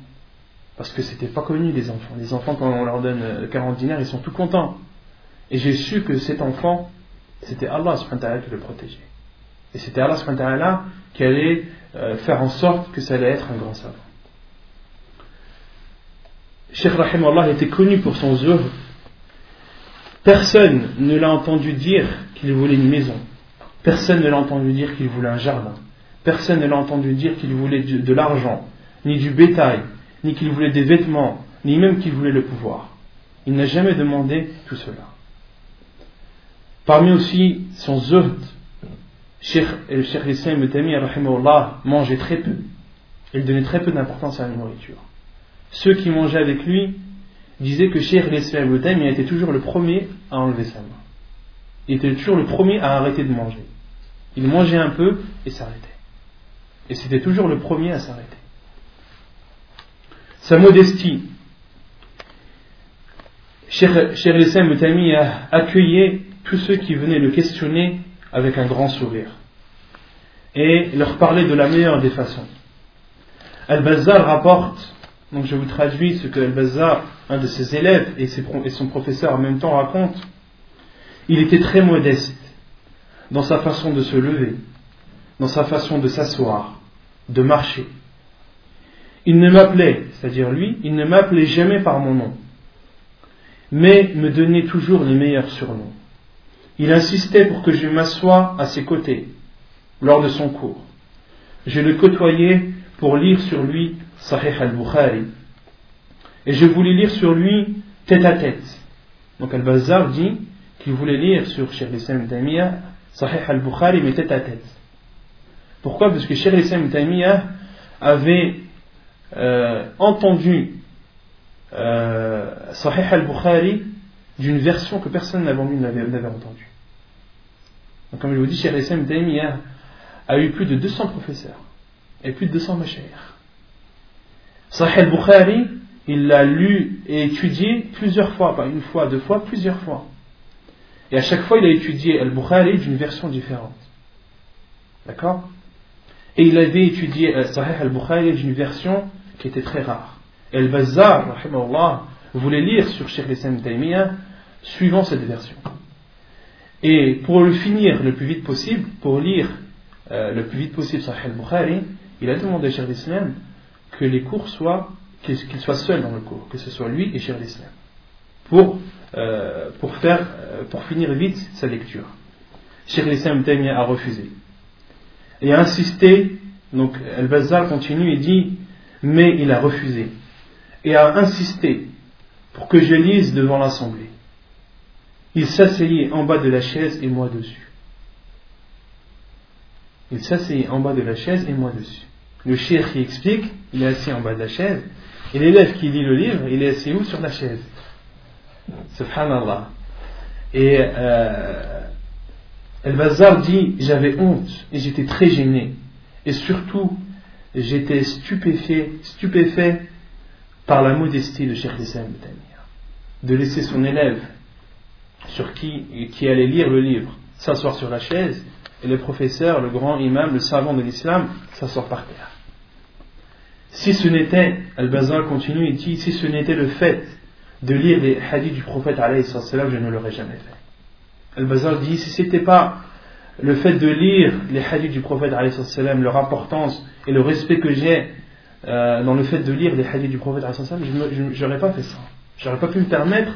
A: Parce que c'était pas connu les enfants. Les enfants, quand on leur donne 40 dinars, ils sont tout contents. Et j'ai su que cet enfant, c'était Allah qui le protégeait. Et c'était Allah qui allait euh, faire en sorte que ça allait être un grand savant. Cheikh Rahim Allah était connu pour son zuhd. Personne ne l'a entendu dire qu'il voulait une maison. Personne ne l'a entendu dire qu'il voulait un jardin. Personne ne l'a entendu dire qu'il voulait de l'argent, ni du bétail, ni qu'il voulait des vêtements, ni même qu'il voulait le pouvoir. Il n'a jamais demandé tout cela. Parmi aussi son zuhd, Cheikh Islam Allah mangeait très peu. Il donnait très peu d'importance à la nourriture. Ceux qui mangeaient avec lui disaient que Cheikh Islam était toujours le premier à enlever sa main. Il était toujours le premier à arrêter de manger. Il mangeait un peu et s'arrêtait. Et c'était toujours le premier à s'arrêter. Sa modestie. Cheikh Islam a accueilli tous ceux qui venaient le questionner avec un grand sourire et leur parler de la meilleure des façons. Al-Bazar rapporte, donc je vous traduis ce que Al-Bazar, un de ses élèves et, son professeur en même temps raconte. Il était très modeste dans sa façon de se lever, dans sa façon de s'asseoir, de marcher. Il ne m'appelait, c'est-à-dire lui, il ne m'appelait jamais par mon nom, mais me donnait toujours les meilleurs surnoms. Il insistait pour que je m'assoie à ses côtés lors de son cours. Je le côtoyais pour lire sur lui Sahih al-Bukhari. Et je voulais lire sur lui tête à tête. Donc Al-Bazar dit qu'il voulait lire sur Cheikh Islam Tamiya Sahih al-Bukhari mais tête à tête. Pourquoi? Parce que Cheikh Islam Tamiya avait euh, entendu euh, Sahih al-Bukhari d'une version que personne n'avait entendue. Comme je vous dis, Cheikh Islam Taymiyyah a eu plus de 200 professeurs et plus de 200 machayères. Sahih al-Bukhari, il l'a lu et étudié plusieurs fois, pas une fois, deux fois, plusieurs fois. Et à chaque fois, il a étudié al-Bukhari d'une version différente. D'accord? Et il avait étudié euh, Sahih al-Bukhari d'une version qui était très rare. Et al-Bazzar, voulait lire sur Cheikh Islam Taymiyyah suivant cette version. Et pour le finir le plus vite possible, pour lire euh, le plus vite possible Sahih al-Bukhari, il a demandé à Cheikh l'Islam que les cours soient, qu'il soit seul dans le cours, que ce soit lui et Cheikh l'Islam, pour, euh, pour, faire, euh, pour finir vite sa lecture. Cheikh l'Islam a refusé. Et a insisté, donc Al-Bazar continue et dit, mais il a refusé. Et a insisté pour que je lise devant l'assemblée. Il s'asseyait en bas de la chaise et moi dessus. Il s'asseyait en bas de la chaise et moi dessus. Le chien qui explique, il est assis en bas de la chaise. Et l'élève qui lit le livre, il est assis où? Sur la chaise Subhanallah. Et euh, El-Bazar dit J'avais honte et j'étais très gêné. Et surtout, j'étais stupéfait, stupéfait par la modestie de Cheikh Islam de laisser son élève sur qui, qui allait lire le livre s'asseoir sur la chaise et le professeur, le grand imam, le savant de l'islam s'asseoir par terre. Si ce n'était, Al-Bazar continue et dit, si ce n'était le fait de lire les hadiths du prophète, je ne l'aurais jamais fait. Al-Bazar dit, si ce n'était pas le fait de lire les hadiths du prophète, leur importance et le respect que j'ai euh, dans le fait de lire les hadiths du prophète, je n'aurais pas fait ça. Je n'aurais pas pu me permettre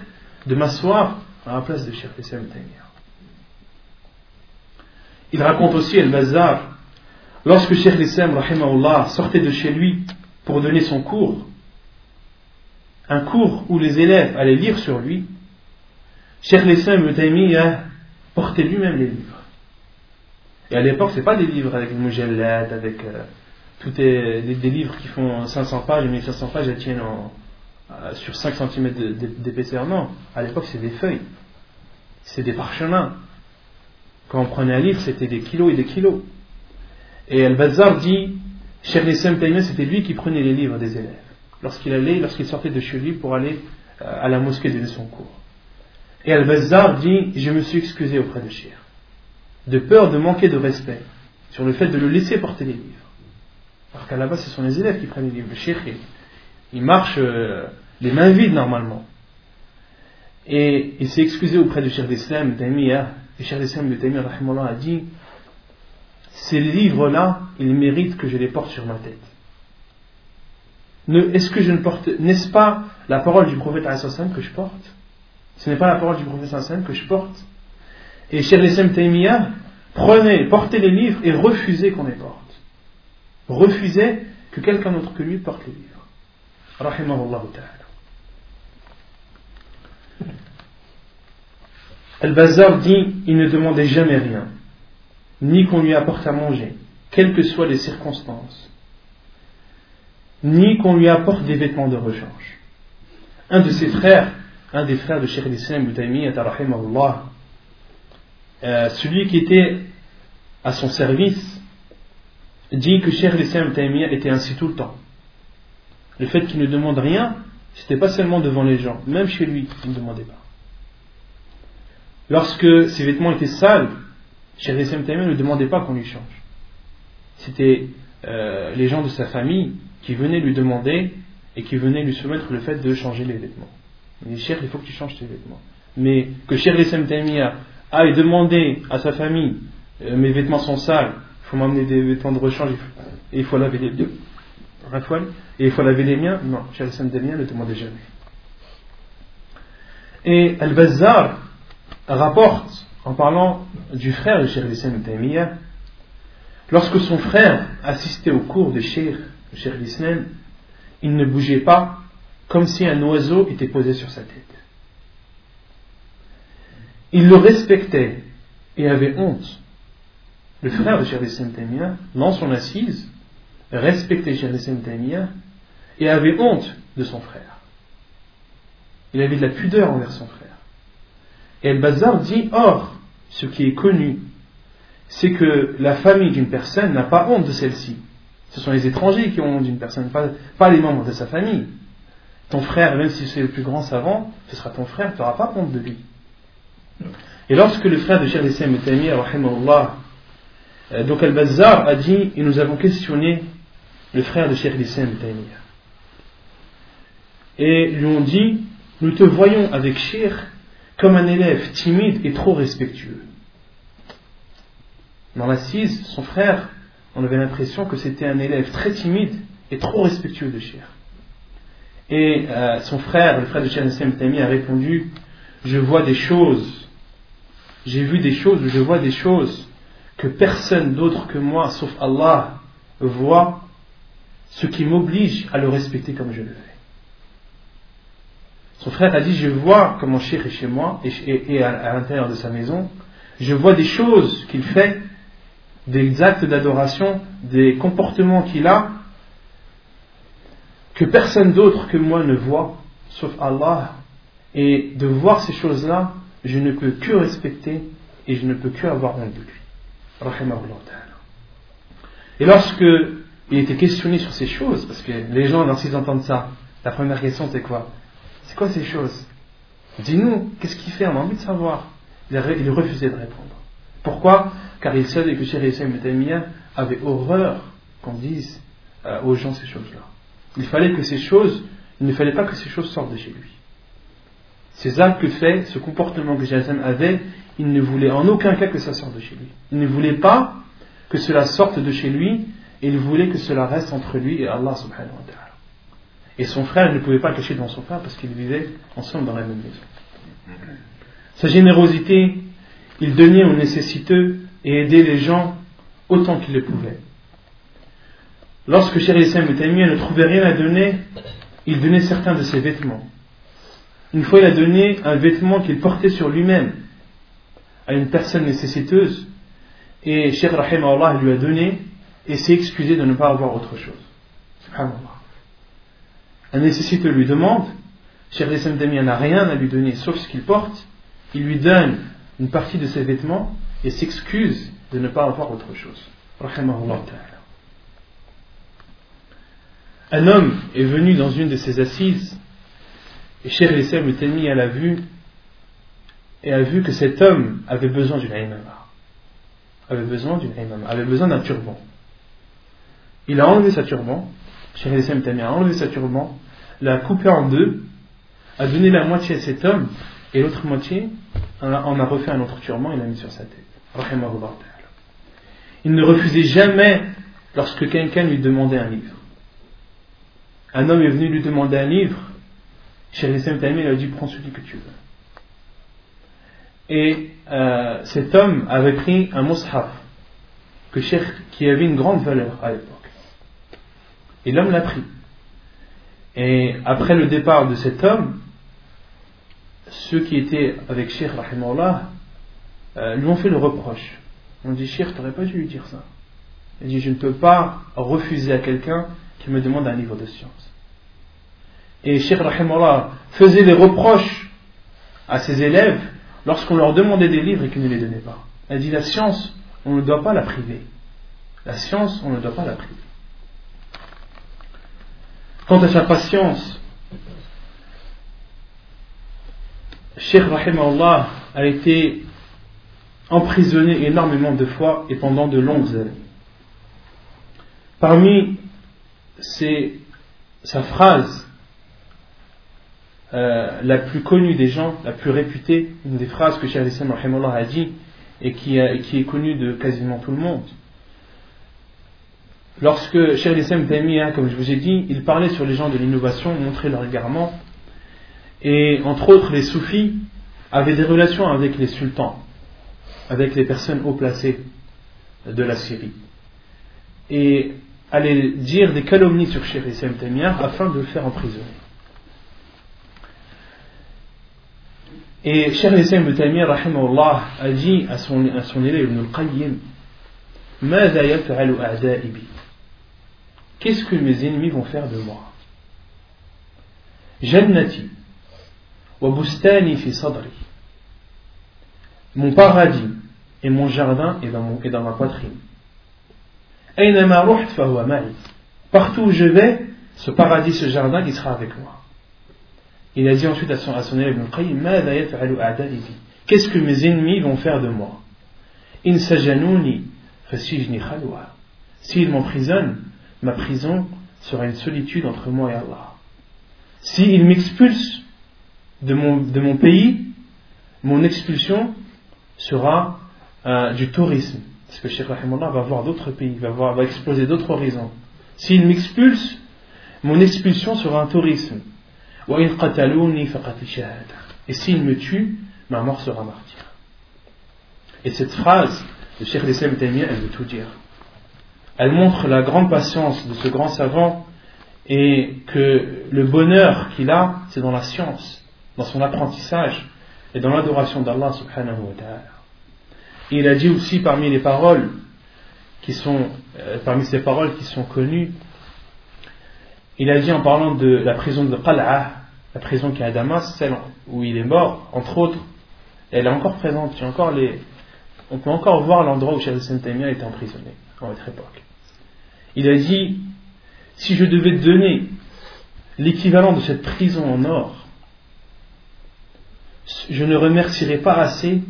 A: de m'asseoir à la place de Cheikh Islam Il raconte aussi Al-Bazar, lorsque Cheikh Islam sortait de chez lui pour donner son cours, un cours où les élèves allaient lire sur lui, Cheikh Islam portait lui-même les livres. Et à l'époque, ce pas des livres avec Mujallad, avec euh, tout des, des, livres qui font 500 pages, 1500 pages, elles tiennent en, euh, sur 5 cm d'épaisseur, non. À l'époque, c'est des feuilles, c'est des parchemins. Quand on prenait un livre, c'était des kilos et des kilos. Et Al-Bazar dit, Cheikh Nissim c'était lui qui prenait les livres des élèves. Lorsqu'il allait, lorsqu'il sortait de chez lui pour aller euh, à la mosquée donner son cours. Et Al-Bazar dit, je me suis excusé auprès de Cheikh, de peur de manquer de respect sur le fait de le laisser porter les livres. Alors qu'à la base, ce sont les élèves qui prennent les livres. Le Cheikh, Il marche euh, les mains vides normalement. Et il s'est excusé auprès du Cheikh d'Islam, Taymiyyah. Et Cheikh d'Islam de Taymiyyah a dit Ces livres-là, ils méritent que je les porte sur ma tête. Est-ce que je ne porte, n'est-ce pas la parole du prophète que je porte? Ce n'est pas la parole du prophète que je porte. Et Cheikh d'Islam Taymiyyah prenait, portait les livres et refusait qu'on les porte. Refusait que quelqu'un d'autre que lui porte les livres. Al-Bazar dit il ne demandait jamais rien, ni qu'on lui apporte à manger, quelles que soient les circonstances, ni qu'on lui apporte des vêtements de rechange. Un de ses frères, un des frères de Sheikh al-Islam euh, celui qui était à son service, dit que Sheikh al-Islam était ainsi tout le temps. Le fait qu'il ne demande rien, c'était pas seulement devant les gens, même chez lui, il ne demandait pas. Lorsque ses vêtements étaient sales, Cheikh Islam ne demandait pas qu'on lui change. C'était euh, les gens de sa famille qui venaient lui demander et qui venaient lui soumettre le fait de changer les vêtements. Il dit Cheikh, il faut que tu changes tes vêtements. Mais que Cheikh Islam aille demander à sa famille euh, mes vêtements sont sales, il faut m'amener des vêtements de rechange et il faut laver les Et il faut laver les miens Non, ne jamais. Et Al-Bazzar, rapporte, en parlant du frère de Cheikh Islam Taymiyyah, lorsque son frère assistait au cours de Cheikh Islam, il ne bougeait pas comme si un oiseau était posé sur sa tête. Il le respectait et avait honte. Le frère de Cheikh Islam Taymiyyah, dans son assise, respectait Cheikh Islam Taymiyyah et avait honte de son frère. Il avait de la pudeur envers son frère. Et El-Bazar dit Or, ce qui est connu, c'est que la famille d'une personne n'a pas honte de celle-ci. Ce sont les étrangers qui ont honte d'une personne, pas, les membres de sa famille. Ton frère, même si c'est le plus grand savant, ce sera ton frère, tu n'auras pas honte de lui. Et lorsque le frère de Cheikh Islam euh, donc Al-Bazar a dit, et nous avons questionné le frère de Cheikh Islam Et lui ont dit, nous te voyons avec Cheikh comme un élève timide et trop respectueux. Dans l'assise, son frère, on avait l'impression que c'était un élève très timide et trop respectueux de Cher. Et euh, son frère, le frère de Cher Tami, a répondu Je vois des choses, j'ai vu des choses, je vois des choses que personne d'autre que moi, sauf Allah, voit, ce qui m'oblige à le respecter comme je le fais. Son frère a dit Je vois comment Cheikh est chez moi et, à, l'intérieur de sa maison. Je vois des choses qu'il fait, des actes d'adoration, des comportements qu'il a, que personne d'autre que moi ne voit, sauf Allah. Et de voir ces choses-là, je ne peux que respecter et je ne peux que avoir honte de lui. Et lorsque il était questionné sur ces choses, parce que les gens, lorsqu'ils entendent ça, la première question c'est quoi? C'est quoi ces choses? Dis-nous, qu'est-ce qu'il fait? On a envie de savoir. Il, refusait de répondre. Pourquoi? Car il savait que Cheikh Islam avait horreur qu'on dise euh, aux gens ces choses-là. Il fallait que ces choses, il ne fallait pas que ces choses sortent de chez lui. Ces actes que fait, ce comportement que Cheikh avait, il ne voulait en aucun cas que ça sorte de chez lui. Il ne voulait pas que cela sorte de chez lui, il voulait que cela reste entre lui et Allah. Et son frère ne pouvait pas cacher devant son frère parce qu'ils vivaient ensemble dans la même maison. Sa générosité, il donnait aux nécessiteux et aidait les gens autant qu'il le pouvait. Lorsque Chérissim Islam ne trouvait rien à donner, il donnait certains de ses vêtements. Une fois, il a donné un vêtement qu'il portait sur lui-même à une personne nécessiteuse et Cheikh Rahim Allah lui a donné et s'est excusé de ne pas avoir autre chose. Subhanallah un nécessite lui demande, Cheikh Islam n'a rien à lui donner sauf ce qu'il porte, il lui donne une partie de ses vêtements et s'excuse de ne pas avoir autre chose. Un homme est venu dans une de ses assises et Cheikh Islam a l'a vu et a vu que cet homme avait besoin d'une imama. Avait besoin d'une avait besoin d'un turban. Il a enlevé sa turban, Cheikh Islam a enlevé sa turban l'a coupé en deux, a donné la moitié à cet homme, et l'autre moitié, on a, refait un autre turban et l'a mis sur sa tête. Il ne refusait jamais lorsque quelqu'un lui demandait un livre. Un homme est venu lui demander un livre, Cheikh Islam il a dit prends celui que tu veux. Et euh, cet homme avait pris un mushaf que qui avait une grande valeur à l'époque. Et l'homme l'a pris. Et après le départ de cet homme, ceux qui étaient avec Cheikh Rahimallah euh, lui ont fait le reproche. On dit Cheikh, tu n'aurais pas dû lui dire ça. Il dit Je ne peux pas refuser à quelqu'un qui me demande un livre de science. Et Cheikh Rahimallah faisait des reproches à ses élèves lorsqu'on leur demandait des livres et qu'ils ne les donnaient pas. Elle dit La science, on ne doit pas la priver. La science, on ne doit pas la priver. Quant à sa patience, Cheikh Rahimahullah a été emprisonné énormément de fois et pendant de longues années. Parmi sa phrase euh, la plus connue des gens, la plus réputée, une des phrases que Cheikh Islam a dit et qui, est connue de quasiment tout le monde. Lorsque Cheikh Islam comme je vous ai dit, il parlait sur les gens de l'innovation, montrait leur égarement, et entre autres les soufis avaient des relations avec les sultans, avec les personnes haut placées de la Syrie, et allaient dire des calomnies sur Cheikh Islam afin de le faire emprisonner. Et Cheikh Islam Ibn a dit à son, à élève Ibn al-Qayyim Qu'est-ce que mes ennemis vont faire de moi Jannati wa bustani fi sadri. Mon paradis et mon jardin est dans, mon, est dans ma poitrine. Partout où je vais, ce paradis, ce jardin, il sera avec moi. Il a dit ensuite à son, à son élève Qu'est-ce que mes ennemis vont faire de moi S'ils m'emprisonnent, ma prison sera une solitude entre moi et Allah. S'ils m'expulsent de mon, de mon pays, mon expulsion sera euh, du tourisme. Parce que Cheikh Rahimullah va voir d'autres pays, va, voir, va exploser d'autres horizons. S'il m'expulse, mon expulsion sera un tourisme. Et s'il me tue, ma mort sera martyr. Et cette phrase de Cheikh Islam elle veut tout dire. Elle montre la grande patience de ce grand savant et que le bonheur qu'il a, c'est dans la science, dans son apprentissage et dans l'adoration d'Allah subhanahu wa ta'ala. Il a dit aussi parmi les paroles qui sont, euh, parmi ces paroles qui sont connues, il a dit en parlant de la prison de Qal'a, la prison qui est à Damas, celle où il est mort, entre autres, elle est encore présente. encore les, on peut encore voir l'endroit où Cheikh Saint-Tamia était emprisonné à notre époque. Il a dit si je devais donner l'équivalent de cette prison en or, je ne remercierais pas assez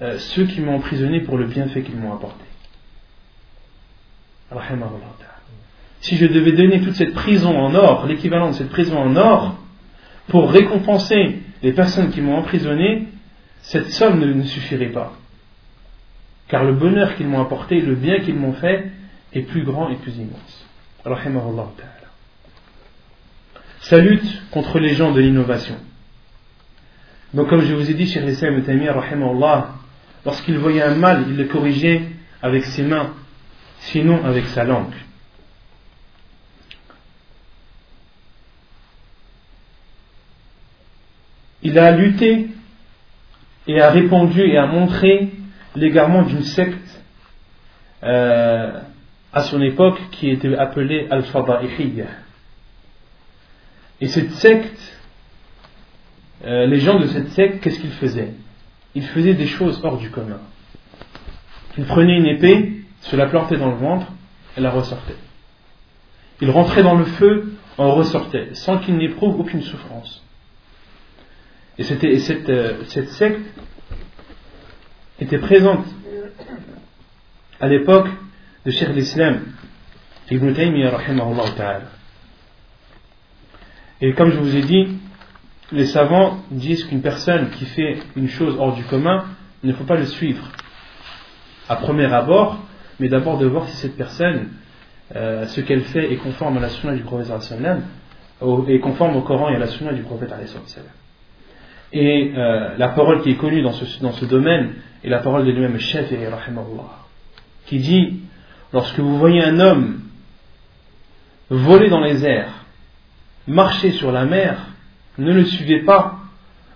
A: euh, ceux qui m'ont emprisonné pour le bienfait qu'ils m'ont apporté. Si je devais donner toute cette prison en or, l'équivalent de cette prison en or, pour récompenser les personnes qui m'ont emprisonné, cette somme ne, suffirait pas. Car le bonheur qu'ils m'ont apporté, le bien qu'ils m'ont fait, est plus grand et plus immense. Sa lutte contre les gens de l'innovation. Donc, comme je vous ai dit, Cheikh Islam lorsqu'il voyait un mal, il le corrigeait avec ses mains, sinon avec sa langue. Il a lutté et a répondu et a montré l'égarement d'une secte euh, à son époque qui était appelée Al-Fada'ihiyya. Et cette secte, euh, les gens de cette secte, qu'est-ce qu'ils faisaient? Ils faisaient des choses hors du commun. Ils prenaient une épée, se la plantaient dans le ventre et la ressortaient. Ils rentraient dans le feu, en ressortaient, sans qu'ils n'éprouvent aucune souffrance. Et, c'était, cette, euh, cette secte était présente à l'époque de Cheikh l'Islam, Ibn Taymiyyah. Et comme je vous ai dit, les savants disent qu'une personne qui fait une chose hors du commun, il ne faut pas le suivre à premier abord, mais d'abord de voir si cette personne, euh, ce qu'elle fait est conforme à la sunna du prophète est conforme au Coran et à la sunna du prophète Et euh, la parole qui est connue dans ce, dans ce domaine est la parole de lui-même Shafi'i qui dit lorsque vous voyez un homme voler dans les airs, marcher sur la mer, ne le suivez pas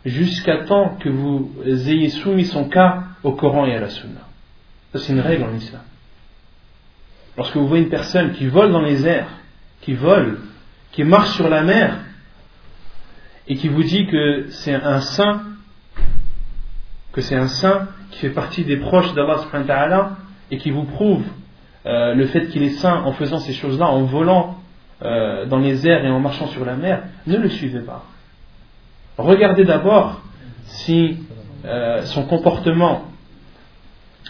A: jusqu'à temps que vous ayez soumis son cas au Coran et à la Sunna. Ça, c'est une règle en islam. Lorsque vous voyez une personne qui vole dans les airs, qui vole, qui marche sur la mer, et qui vous dit que c'est un saint, que c'est un saint qui fait partie des proches d'Allah et qui vous prouve euh, le fait qu'il est saint en faisant ces choses-là, en volant euh, dans les airs et en marchant sur la mer, ne le suivez pas. Regardez d'abord si euh, son comportement,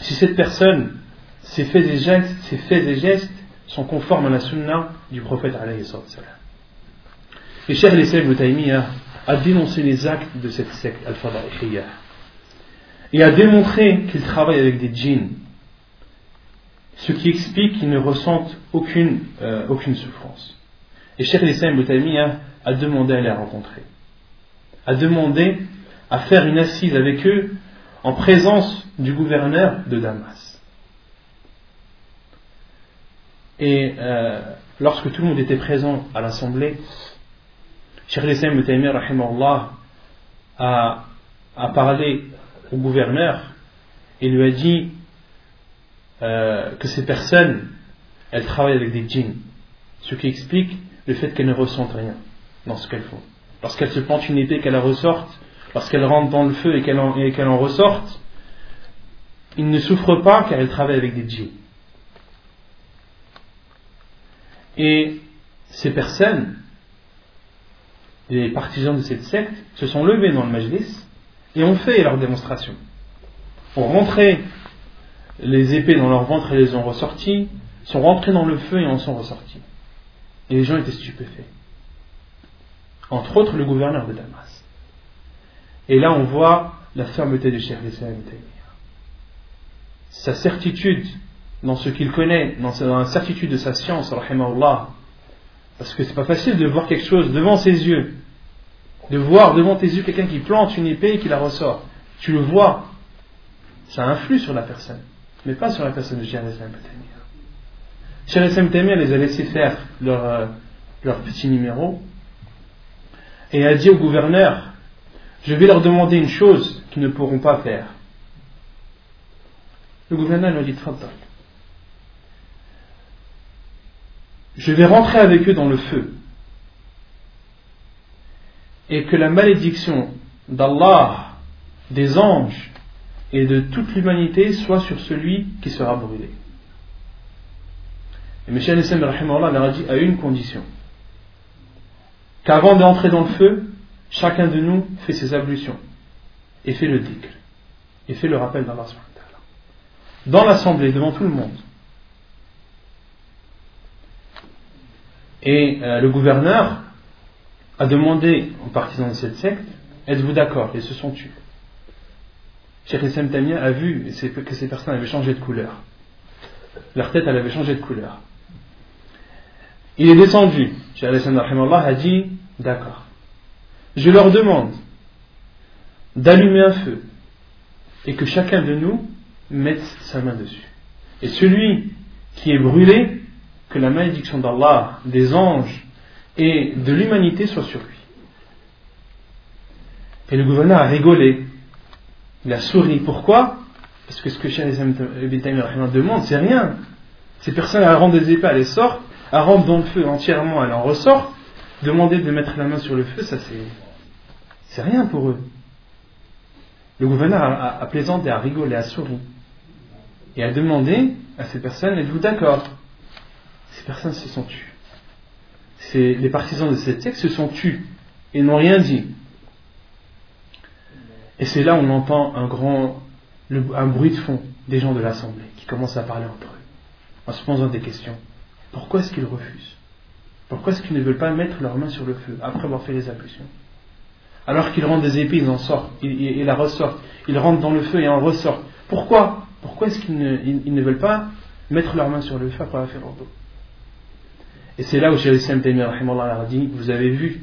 A: si cette personne, ses faits et gestes, ses faits et gestes sont conformes à la sunna du prophète Et cher l'Islam Taïmiya a dénoncé les actes de cette secte al-Fada'ihiyya et a démontré qu'il travaille avec des djinns, ce qui explique qu'ils ne ressentent aucune, euh, aucune souffrance. Et Cheikh l'Islam Taïmiya a demandé à les rencontrer a demandé à faire une assise avec eux en présence du gouverneur de Damas. Et euh, lorsque tout le monde était présent à l'assemblée, Cheikh Lissam a, a parlé au gouverneur et lui a dit euh, que ces personnes, elles travaillent avec des djinns, ce qui explique le fait qu'elles ne ressentent rien dans ce qu'elles font lorsqu'elle se plante une épée, qu'elle la ressorte, lorsqu'elle rentre dans le feu et qu'elle en, en, ressorte, il ne souffre pas car elle travaille avec des djinns. Et ces personnes, les partisans de cette secte, se sont levés dans le majlis et ont fait leur démonstration. Ont rentré les épées dans leur ventre et les ont ressorties, sont rentrés dans le feu et en sont ressortis. Et les gens étaient stupéfaits entre autres le gouverneur de Damas. Et là, on voit la fermeté du Cheikh l'Islam Sa certitude dans ce qu'il connaît, dans la certitude de sa science, parce que c'est pas facile de voir quelque chose devant ses yeux, de voir devant tes yeux quelqu'un qui plante une épée et qui la ressort. Tu le vois, ça influe sur la personne, mais pas sur la personne de Cheikh l'Islam Cheikh l'Islam les a laissé faire leur, euh, leur petit numéro, et a dit au gouverneur Je vais leur demander une chose qu'ils ne pourront pas faire. Le gouverneur lui a dit Je vais rentrer avec eux dans le feu et que la malédiction d'Allah, des anges et de toute l'humanité soit sur celui qui sera brûlé. Et M. Al-Islam leur a dit à une condition qu'avant d'entrer dans le feu, chacun de nous fait ses ablutions et fait le dhikr et fait le rappel d'Allah dans l'assemblée, devant tout le monde. Et euh, le gouverneur a demandé aux partisans de cette secte Êtes-vous d'accord Et se sont tus. Cheikh Tamia a vu que ces personnes avaient changé de couleur. Leur tête, elle avait changé de couleur. Il est descendu. Cheikh Issam a dit D'accord. Je leur demande d'allumer un feu et que chacun de nous mette sa main dessus. Et celui qui est brûlé, que la malédiction d'Allah, des anges et de l'humanité soit sur lui. Et le gouverneur a rigolé. Il a souri. Pourquoi? Parce que ce que Cheikh Ibn demande, c'est rien. Ces personnes, elles rentrent des épées, elles sortent, elles rentrent dans le feu entièrement, elles en ressortent, Demander de mettre la main sur le feu, ça c'est, c'est rien pour eux. Le gouverneur a, plaisanté, a rigolé, a souri. Et a demandé à ces personnes, êtes-vous d'accord? Ces personnes se sont tues. Les partisans de cette secte se sont tus et n'ont rien dit. Et c'est là où on entend un grand, un bruit de fond des gens de l'Assemblée qui commencent à parler entre eux, en se posant des questions. Pourquoi est-ce qu'ils refusent? Pourquoi est-ce qu'ils ne veulent pas mettre leurs mains sur le feu après avoir fait les ablutions? Alors qu'ils rentrent des épées, ils en sortent, ils, la ressortent. Ils rentrent dans le feu et en ressortent. Pourquoi? Pourquoi est-ce qu'ils ne, veulent pas mettre leurs mains sur le feu après avoir fait leur dos? Et c'est là où Jérusalem a dit Vous avez vu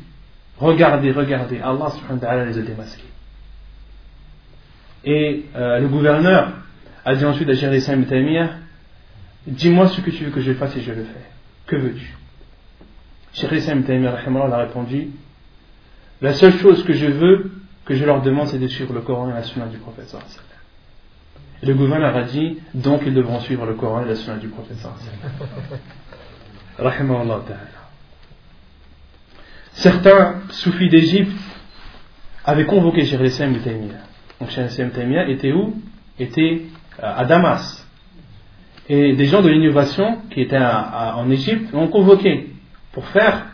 A: Regardez, regardez, Allah subhanahu wa ta'ala les a démasqués. Et euh, le gouverneur a dit ensuite à Jérusalem Dis-moi ce que tu veux que je fasse et je le fais. Que veux-tu? Cheikh Islam a répondu La seule chose que je veux, que je leur demande, c'est de suivre le Coran et la Sunna du prophète. Et le gouverneur a dit Donc ils devront suivre le Coran et la Sunna du prophète. Certains soufis d'Égypte avaient convoqué Cheikh Islam Donc Cheikh Islam était où? Était euh, à Damas. Et des gens de l'innovation qui étaient en Égypte l'ont convoqué pour faire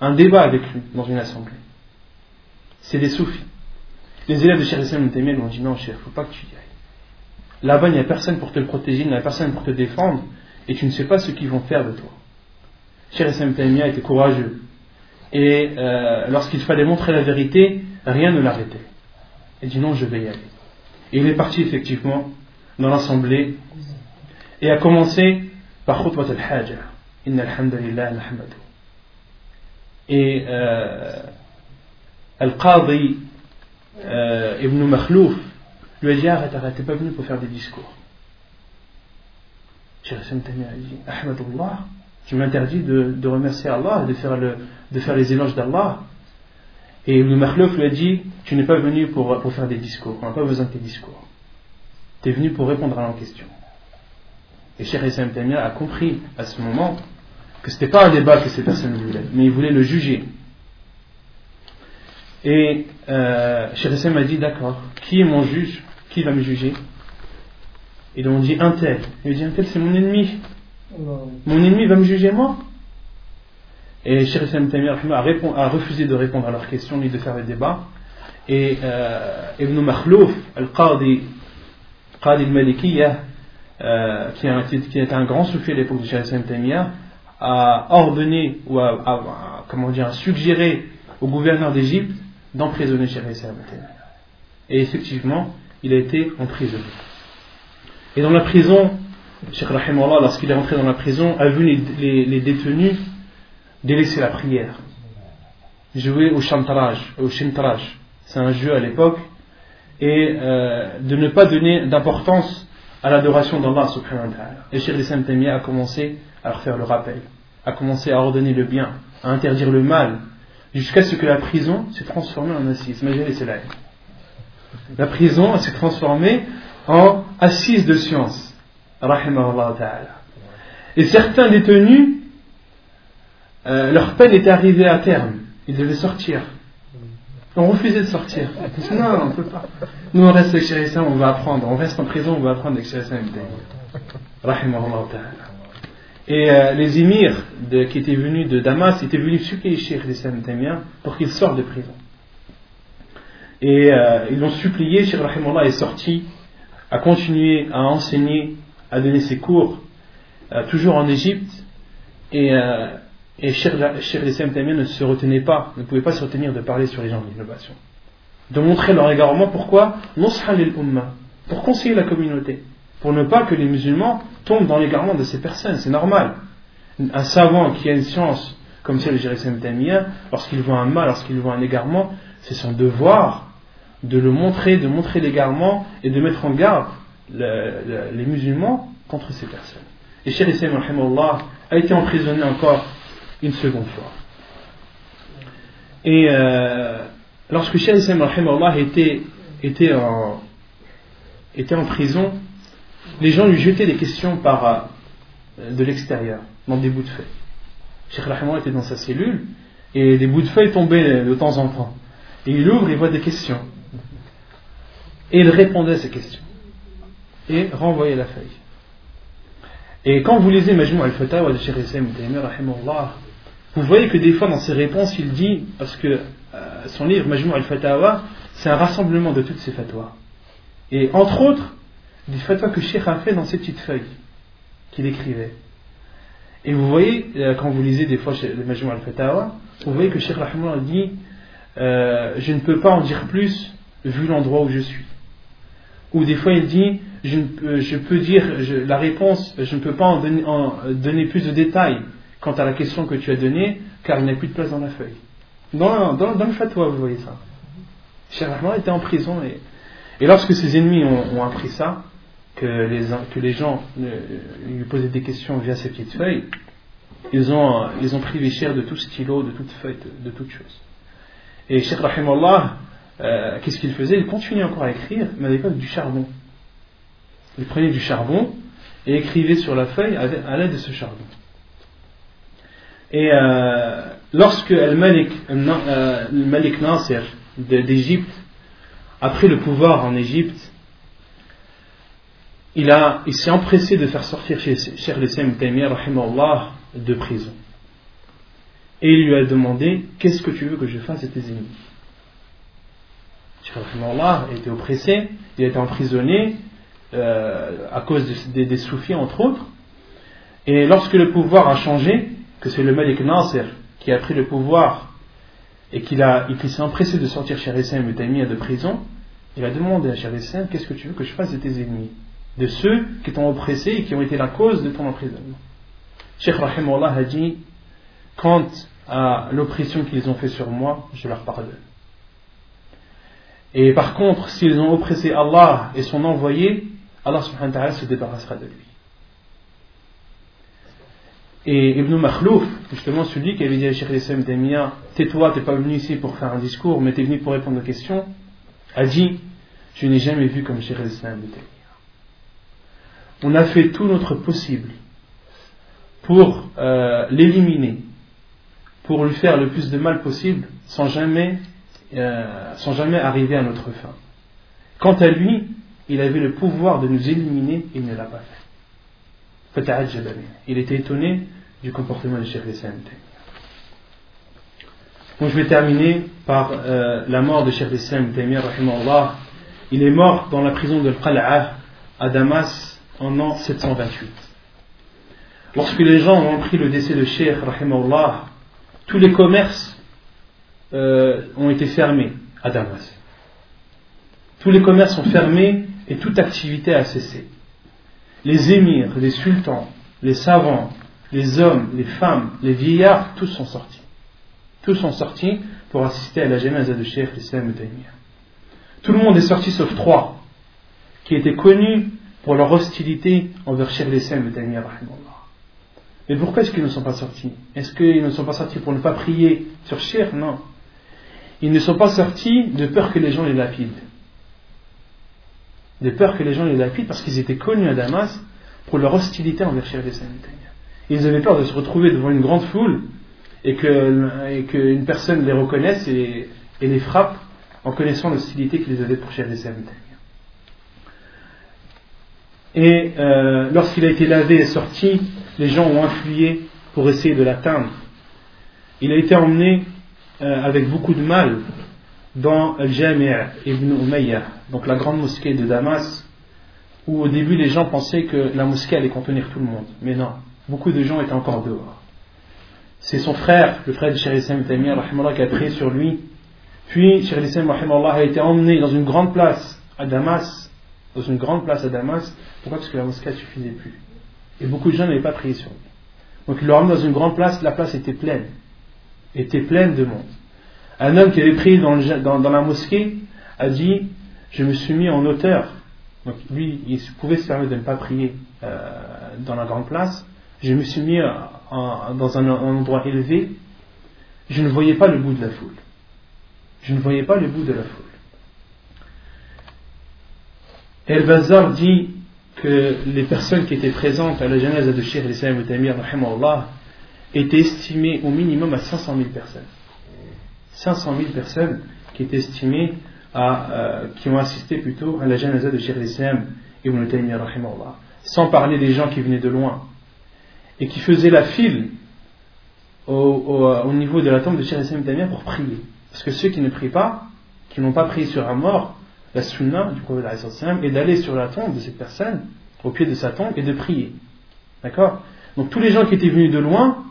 A: un débat avec lui dans une assemblée. C'est des soufis. Les élèves de Cheikh Islam lui ont dit non, Cheikh, faut pas que tu y ailles. Là-bas, il n'y a personne pour te protéger, il n'y a personne pour te défendre, et tu ne sais pas ce qu'ils vont faire de toi. Cheikh Islam était courageux. Et euh, lorsqu'il fallait montrer la vérité, rien ne l'arrêtait. Il dit non, je vais y aller. Et il est parti effectivement dans l'assemblée et a commencé par khutbat al-haja. Inna alhamdulillah. Et euh, Al-Qadi euh, Ibn Makhlouf lui a dit arrête, arrête, t'es pas venu pour faire des discours. Cheikh Tamir a dit Ahmadullah, tu m'interdis de, de, remercier Allah, de faire, le, de faire les éloges d'Allah. Et Ibn Makhlouf lui a dit Tu n'es pas venu pour, pour faire des discours, on n'a pas besoin de tes discours. Tu es venu pour répondre à la question. Et Cheikh Islam Tamir a compris à ce moment que ce n'était pas un débat que ces personnes voulaient, mais ils voulaient le juger. Et euh, Cheikh m'a dit D'accord, qui est mon juge? Qui va me juger? Ils ont dit Un tel. Il a dit Un tel, c'est mon ennemi. Mon ennemi va me juger moi Et Cheikh Islam a, refusé de répondre à leurs questions ni de faire le débat. Et euh, Ibn Makhlouf, Al-Qadi, Qadi al-Malikiyah, euh, qui, est un grand soufi à l'époque de Cheikh Islam a ordonné ou a, comment dire, suggéré au gouverneur d'Égypte d'emprisonner Cheikh Islam Et effectivement, il a été emprisonné. Et dans la prison, Cheikh Rahimallah, lorsqu'il est rentré dans la prison, a vu les, détenus délaisser la prière, jouer au chantaraj, au shintaraj, c'est un jeu à l'époque, et euh, de ne pas donner d'importance à l'adoration d'Allah subhanahu wa ta'ala. Et Cheikh Islam a commencé à leur faire le rappel, à commencer à ordonner le bien, à interdire le mal, jusqu'à ce que la prison s'est transformée en assise. Imaginez cela. La prison s'est transformée en assise de science. Et certains détenus, euh, leur peine était arrivée à terme. Ils devaient sortir. On refusait de sortir. Non, on ne peut pas. Nous, on reste avec Chérissan, on va apprendre. On reste en prison, on va apprendre avec ta'ala. Et euh, les émirs qui étaient venus de Damas étaient venus supplier Cheikh l'Islam pour qu'il sorte de prison. Et euh, ils l'ont supplié, Cheikh est sorti, a continué à enseigner, à donner ses cours, euh, toujours en Égypte. Et, et Cheikh ne se retenait pas, ne pouvait pas se retenir de parler sur les gens de l'innovation. De montrer leur égarement, pourquoi? Pour conseiller la communauté pour ne pas que les musulmans tombent dans l'égarement de ces personnes. C'est normal. Un savant qui a une science comme celle de Jérusalem Tamia, lorsqu'il voit un mal, lorsqu'il voit un égarement, c'est son devoir de le montrer, de montrer l'égarement et de mettre en garde les musulmans contre ces personnes. Et Cheikh Islam a été emprisonné encore une seconde fois. Et euh, lorsque Cheikh Islam était, était, en, était en prison, les gens lui jetaient des questions par euh, de l'extérieur, dans des bouts de feuilles. Cheikh Rahman était dans sa cellule et des bouts de feuilles tombaient de temps en temps. Et il ouvre, il voit des questions. Et il répondait à ces questions. Et renvoyait la feuille. Et quand vous lisez Majmou al-Fatawa de Cheikh Islam vous voyez que des fois dans ses réponses, il dit, parce que euh, son livre Majmou al-Fatawa, c'est un rassemblement de toutes ces fatwas. Et entre autres, des fatwas que Cheikh a fait dans ces petites feuilles qu'il écrivait. Et vous voyez, euh, quand vous lisez des fois le Majmou al-Fatawa, vous voyez que Cheikh Rahimullah dit euh, Je ne peux pas en dire plus vu l'endroit où je suis. Ou des fois il dit Je, je peux dire la réponse, je ne peux pas en donner, en donner, plus de détails quant à la question que tu as donnée, car il n'y a plus de place dans la feuille. Dans, dans, dans le fatwa, vous voyez ça. Cheikh était en prison et, lorsque ses ennemis ont, appris ça, que les, gens lui posaient des questions via ces petites feuilles, ils ont, privé cher de tout stylo, de toute feuille, de, toute chose. Et Cheikh Rahimallah, euh, qu'est-ce qu'il faisait? Il continuait encore à écrire, mais avec du charbon. Il prenait du charbon et écrivait sur la feuille à l'aide de ce charbon. Et euh, lorsque Al-Malik, euh, Malik Nasser d'Égypte a pris le pouvoir en Égypte, il, s'est empressé de faire sortir Cheikh Lissam Taymiyyah de prison. Et il lui a demandé Qu'est-ce que tu veux que je fasse à tes ennemis? Cheikh était oppressé, il a été emprisonné euh, à cause des, soufis, entre autres. Et lorsque le pouvoir a changé, que c'est le Malik Nasser qui a pris le pouvoir et qu'il s'est empressé de sortir Cheikh Taymiyyah de prison, il a demandé à Cheikh Lissam Qu'est-ce que tu veux que je fasse de tes ennemis? De ceux qui t'ont oppressé et qui ont été la cause de ton emprisonnement. Cheikh Rahimullah a dit Quant à l'oppression qu'ils ont fait sur moi, je leur pardonne. Et par contre, s'ils ont oppressé Allah et son envoyé, Allah subhanahu wa se débarrassera de lui. Et Ibn Makhlouf, justement celui qui avait dit à Cheikh Islam Damia Tais-toi, t'es pas venu ici pour faire un discours, mais t'es venu pour répondre aux questions, a dit Je n'ai jamais vu comme Cheikh Islam Damia on a fait tout notre possible pour euh, l'éliminer, pour lui faire le plus de mal possible, sans jamais, euh, sans jamais arriver à notre fin. Quant à lui, il avait le pouvoir de nous éliminer il ne l'a pas fait. Il était étonné du comportement de Cheikh Bon, je vais terminer par euh, la mort de Cheikh Islam Il est mort dans la prison de Qal'a à Damas en an 728. Lorsque les gens ont appris le décès de Rahimahullah, tous les commerces euh, ont été fermés à Damas. Tous les commerces sont fermés et toute activité a cessé. Les émirs, les sultans, les savants, les hommes, les femmes, les vieillards, tous sont sortis. Tous sont sortis pour assister à la genèse de Sheikh Islam Tout le monde est sorti sauf trois, qui étaient connus pour leur hostilité envers Cheikh Lessem et Mais pourquoi est-ce qu'ils ne sont pas sortis? Est-ce qu'ils ne sont pas sortis pour ne pas prier sur Cheikh Non. Ils ne sont pas sortis de peur que les gens les lapident. De peur que les gens les lapident parce qu'ils étaient connus à Damas pour leur hostilité envers Cheikh Ils avaient peur de se retrouver devant une grande foule et qu'une personne les reconnaisse et, les frappe en connaissant l'hostilité qu'ils avaient pour Cheikh et euh, lorsqu'il a été lavé et sorti, les gens ont influé pour essayer de l'atteindre. Il a été emmené euh, avec beaucoup de mal dans Al-Jami' ibn Umayyah, donc la grande mosquée de Damas, où au début les gens pensaient que la mosquée allait contenir tout le monde. Mais non, beaucoup de gens étaient encore dehors. C'est son frère, le frère de Cheikh Islam qui a prié sur lui. Puis Cheikh Islam a été emmené dans une grande place à Damas, dans une grande place à Damas. Pourquoi? Parce que la mosquée ne suffisait plus. Et beaucoup de gens n'avaient pas prié sur lui. Donc il l'a emmené dans une grande place, la place était pleine. Était pleine de monde. Un homme qui avait prié dans, la mosquée a dit Je me suis mis en hauteur. Donc lui, il pouvait se permettre de ne pas prier euh, dans la grande place. Je me suis mis dans un, endroit élevé. Je ne voyais pas le bout de la foule. Je ne voyais pas le bout de la foule. El-Bazar dit que les personnes qui étaient présentes à la genèse de Cheikh Islam Tamir étaient estimées au minimum à 500 000 personnes. 500 000 personnes qui étaient estimées à, euh, qui ont assisté plutôt à la genèse de Cheikh Islam Ibn Taymiyyah sans parler des gens qui venaient de loin et qui faisaient la file au, niveau de la tombe de Cheikh Islam Taymiyyah pour prier. Parce que ceux qui ne prient pas, qui n'ont pas prié sur un mort, la sunna du prophète est d'aller sur la tombe de cette personne, au pied de sa tombe, et de prier. D'accord? Donc tous les gens qui étaient venus de loin,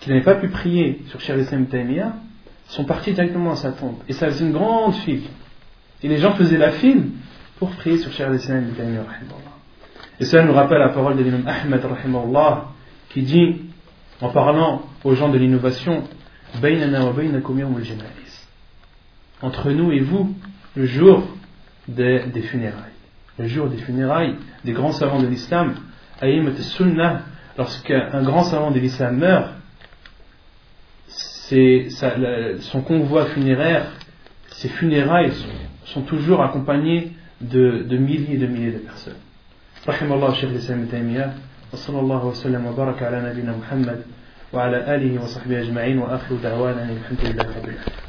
A: qui n'avaient pas pu prier sur Cheikh Islam Taymiyyah, sont partis directement à sa tombe. Et ça faisait une grande file. Et les gens faisaient la file pour prier sur Cheikh Islam Taymiyyah. Et ça nous rappelle la parole de l'imam Ahmed qui dit, en parlant aux gens de l'innovation, entre nous et vous, le jour des, funérailles. Le jour des funérailles des grands savants de l'islam, Sunnah, lorsqu'un grand savant de l'islam meurt, son convoi funéraire, ses funérailles sont, toujours accompagnés de, de, milliers et de milliers de personnes. رحم الله الشيخ الإسلام ابن تيمية وصلى الله وسلم وبارك على نبينا محمد وعلى آله وصحبه أجمعين وآخر دعوانا الحمد لله رب العالمين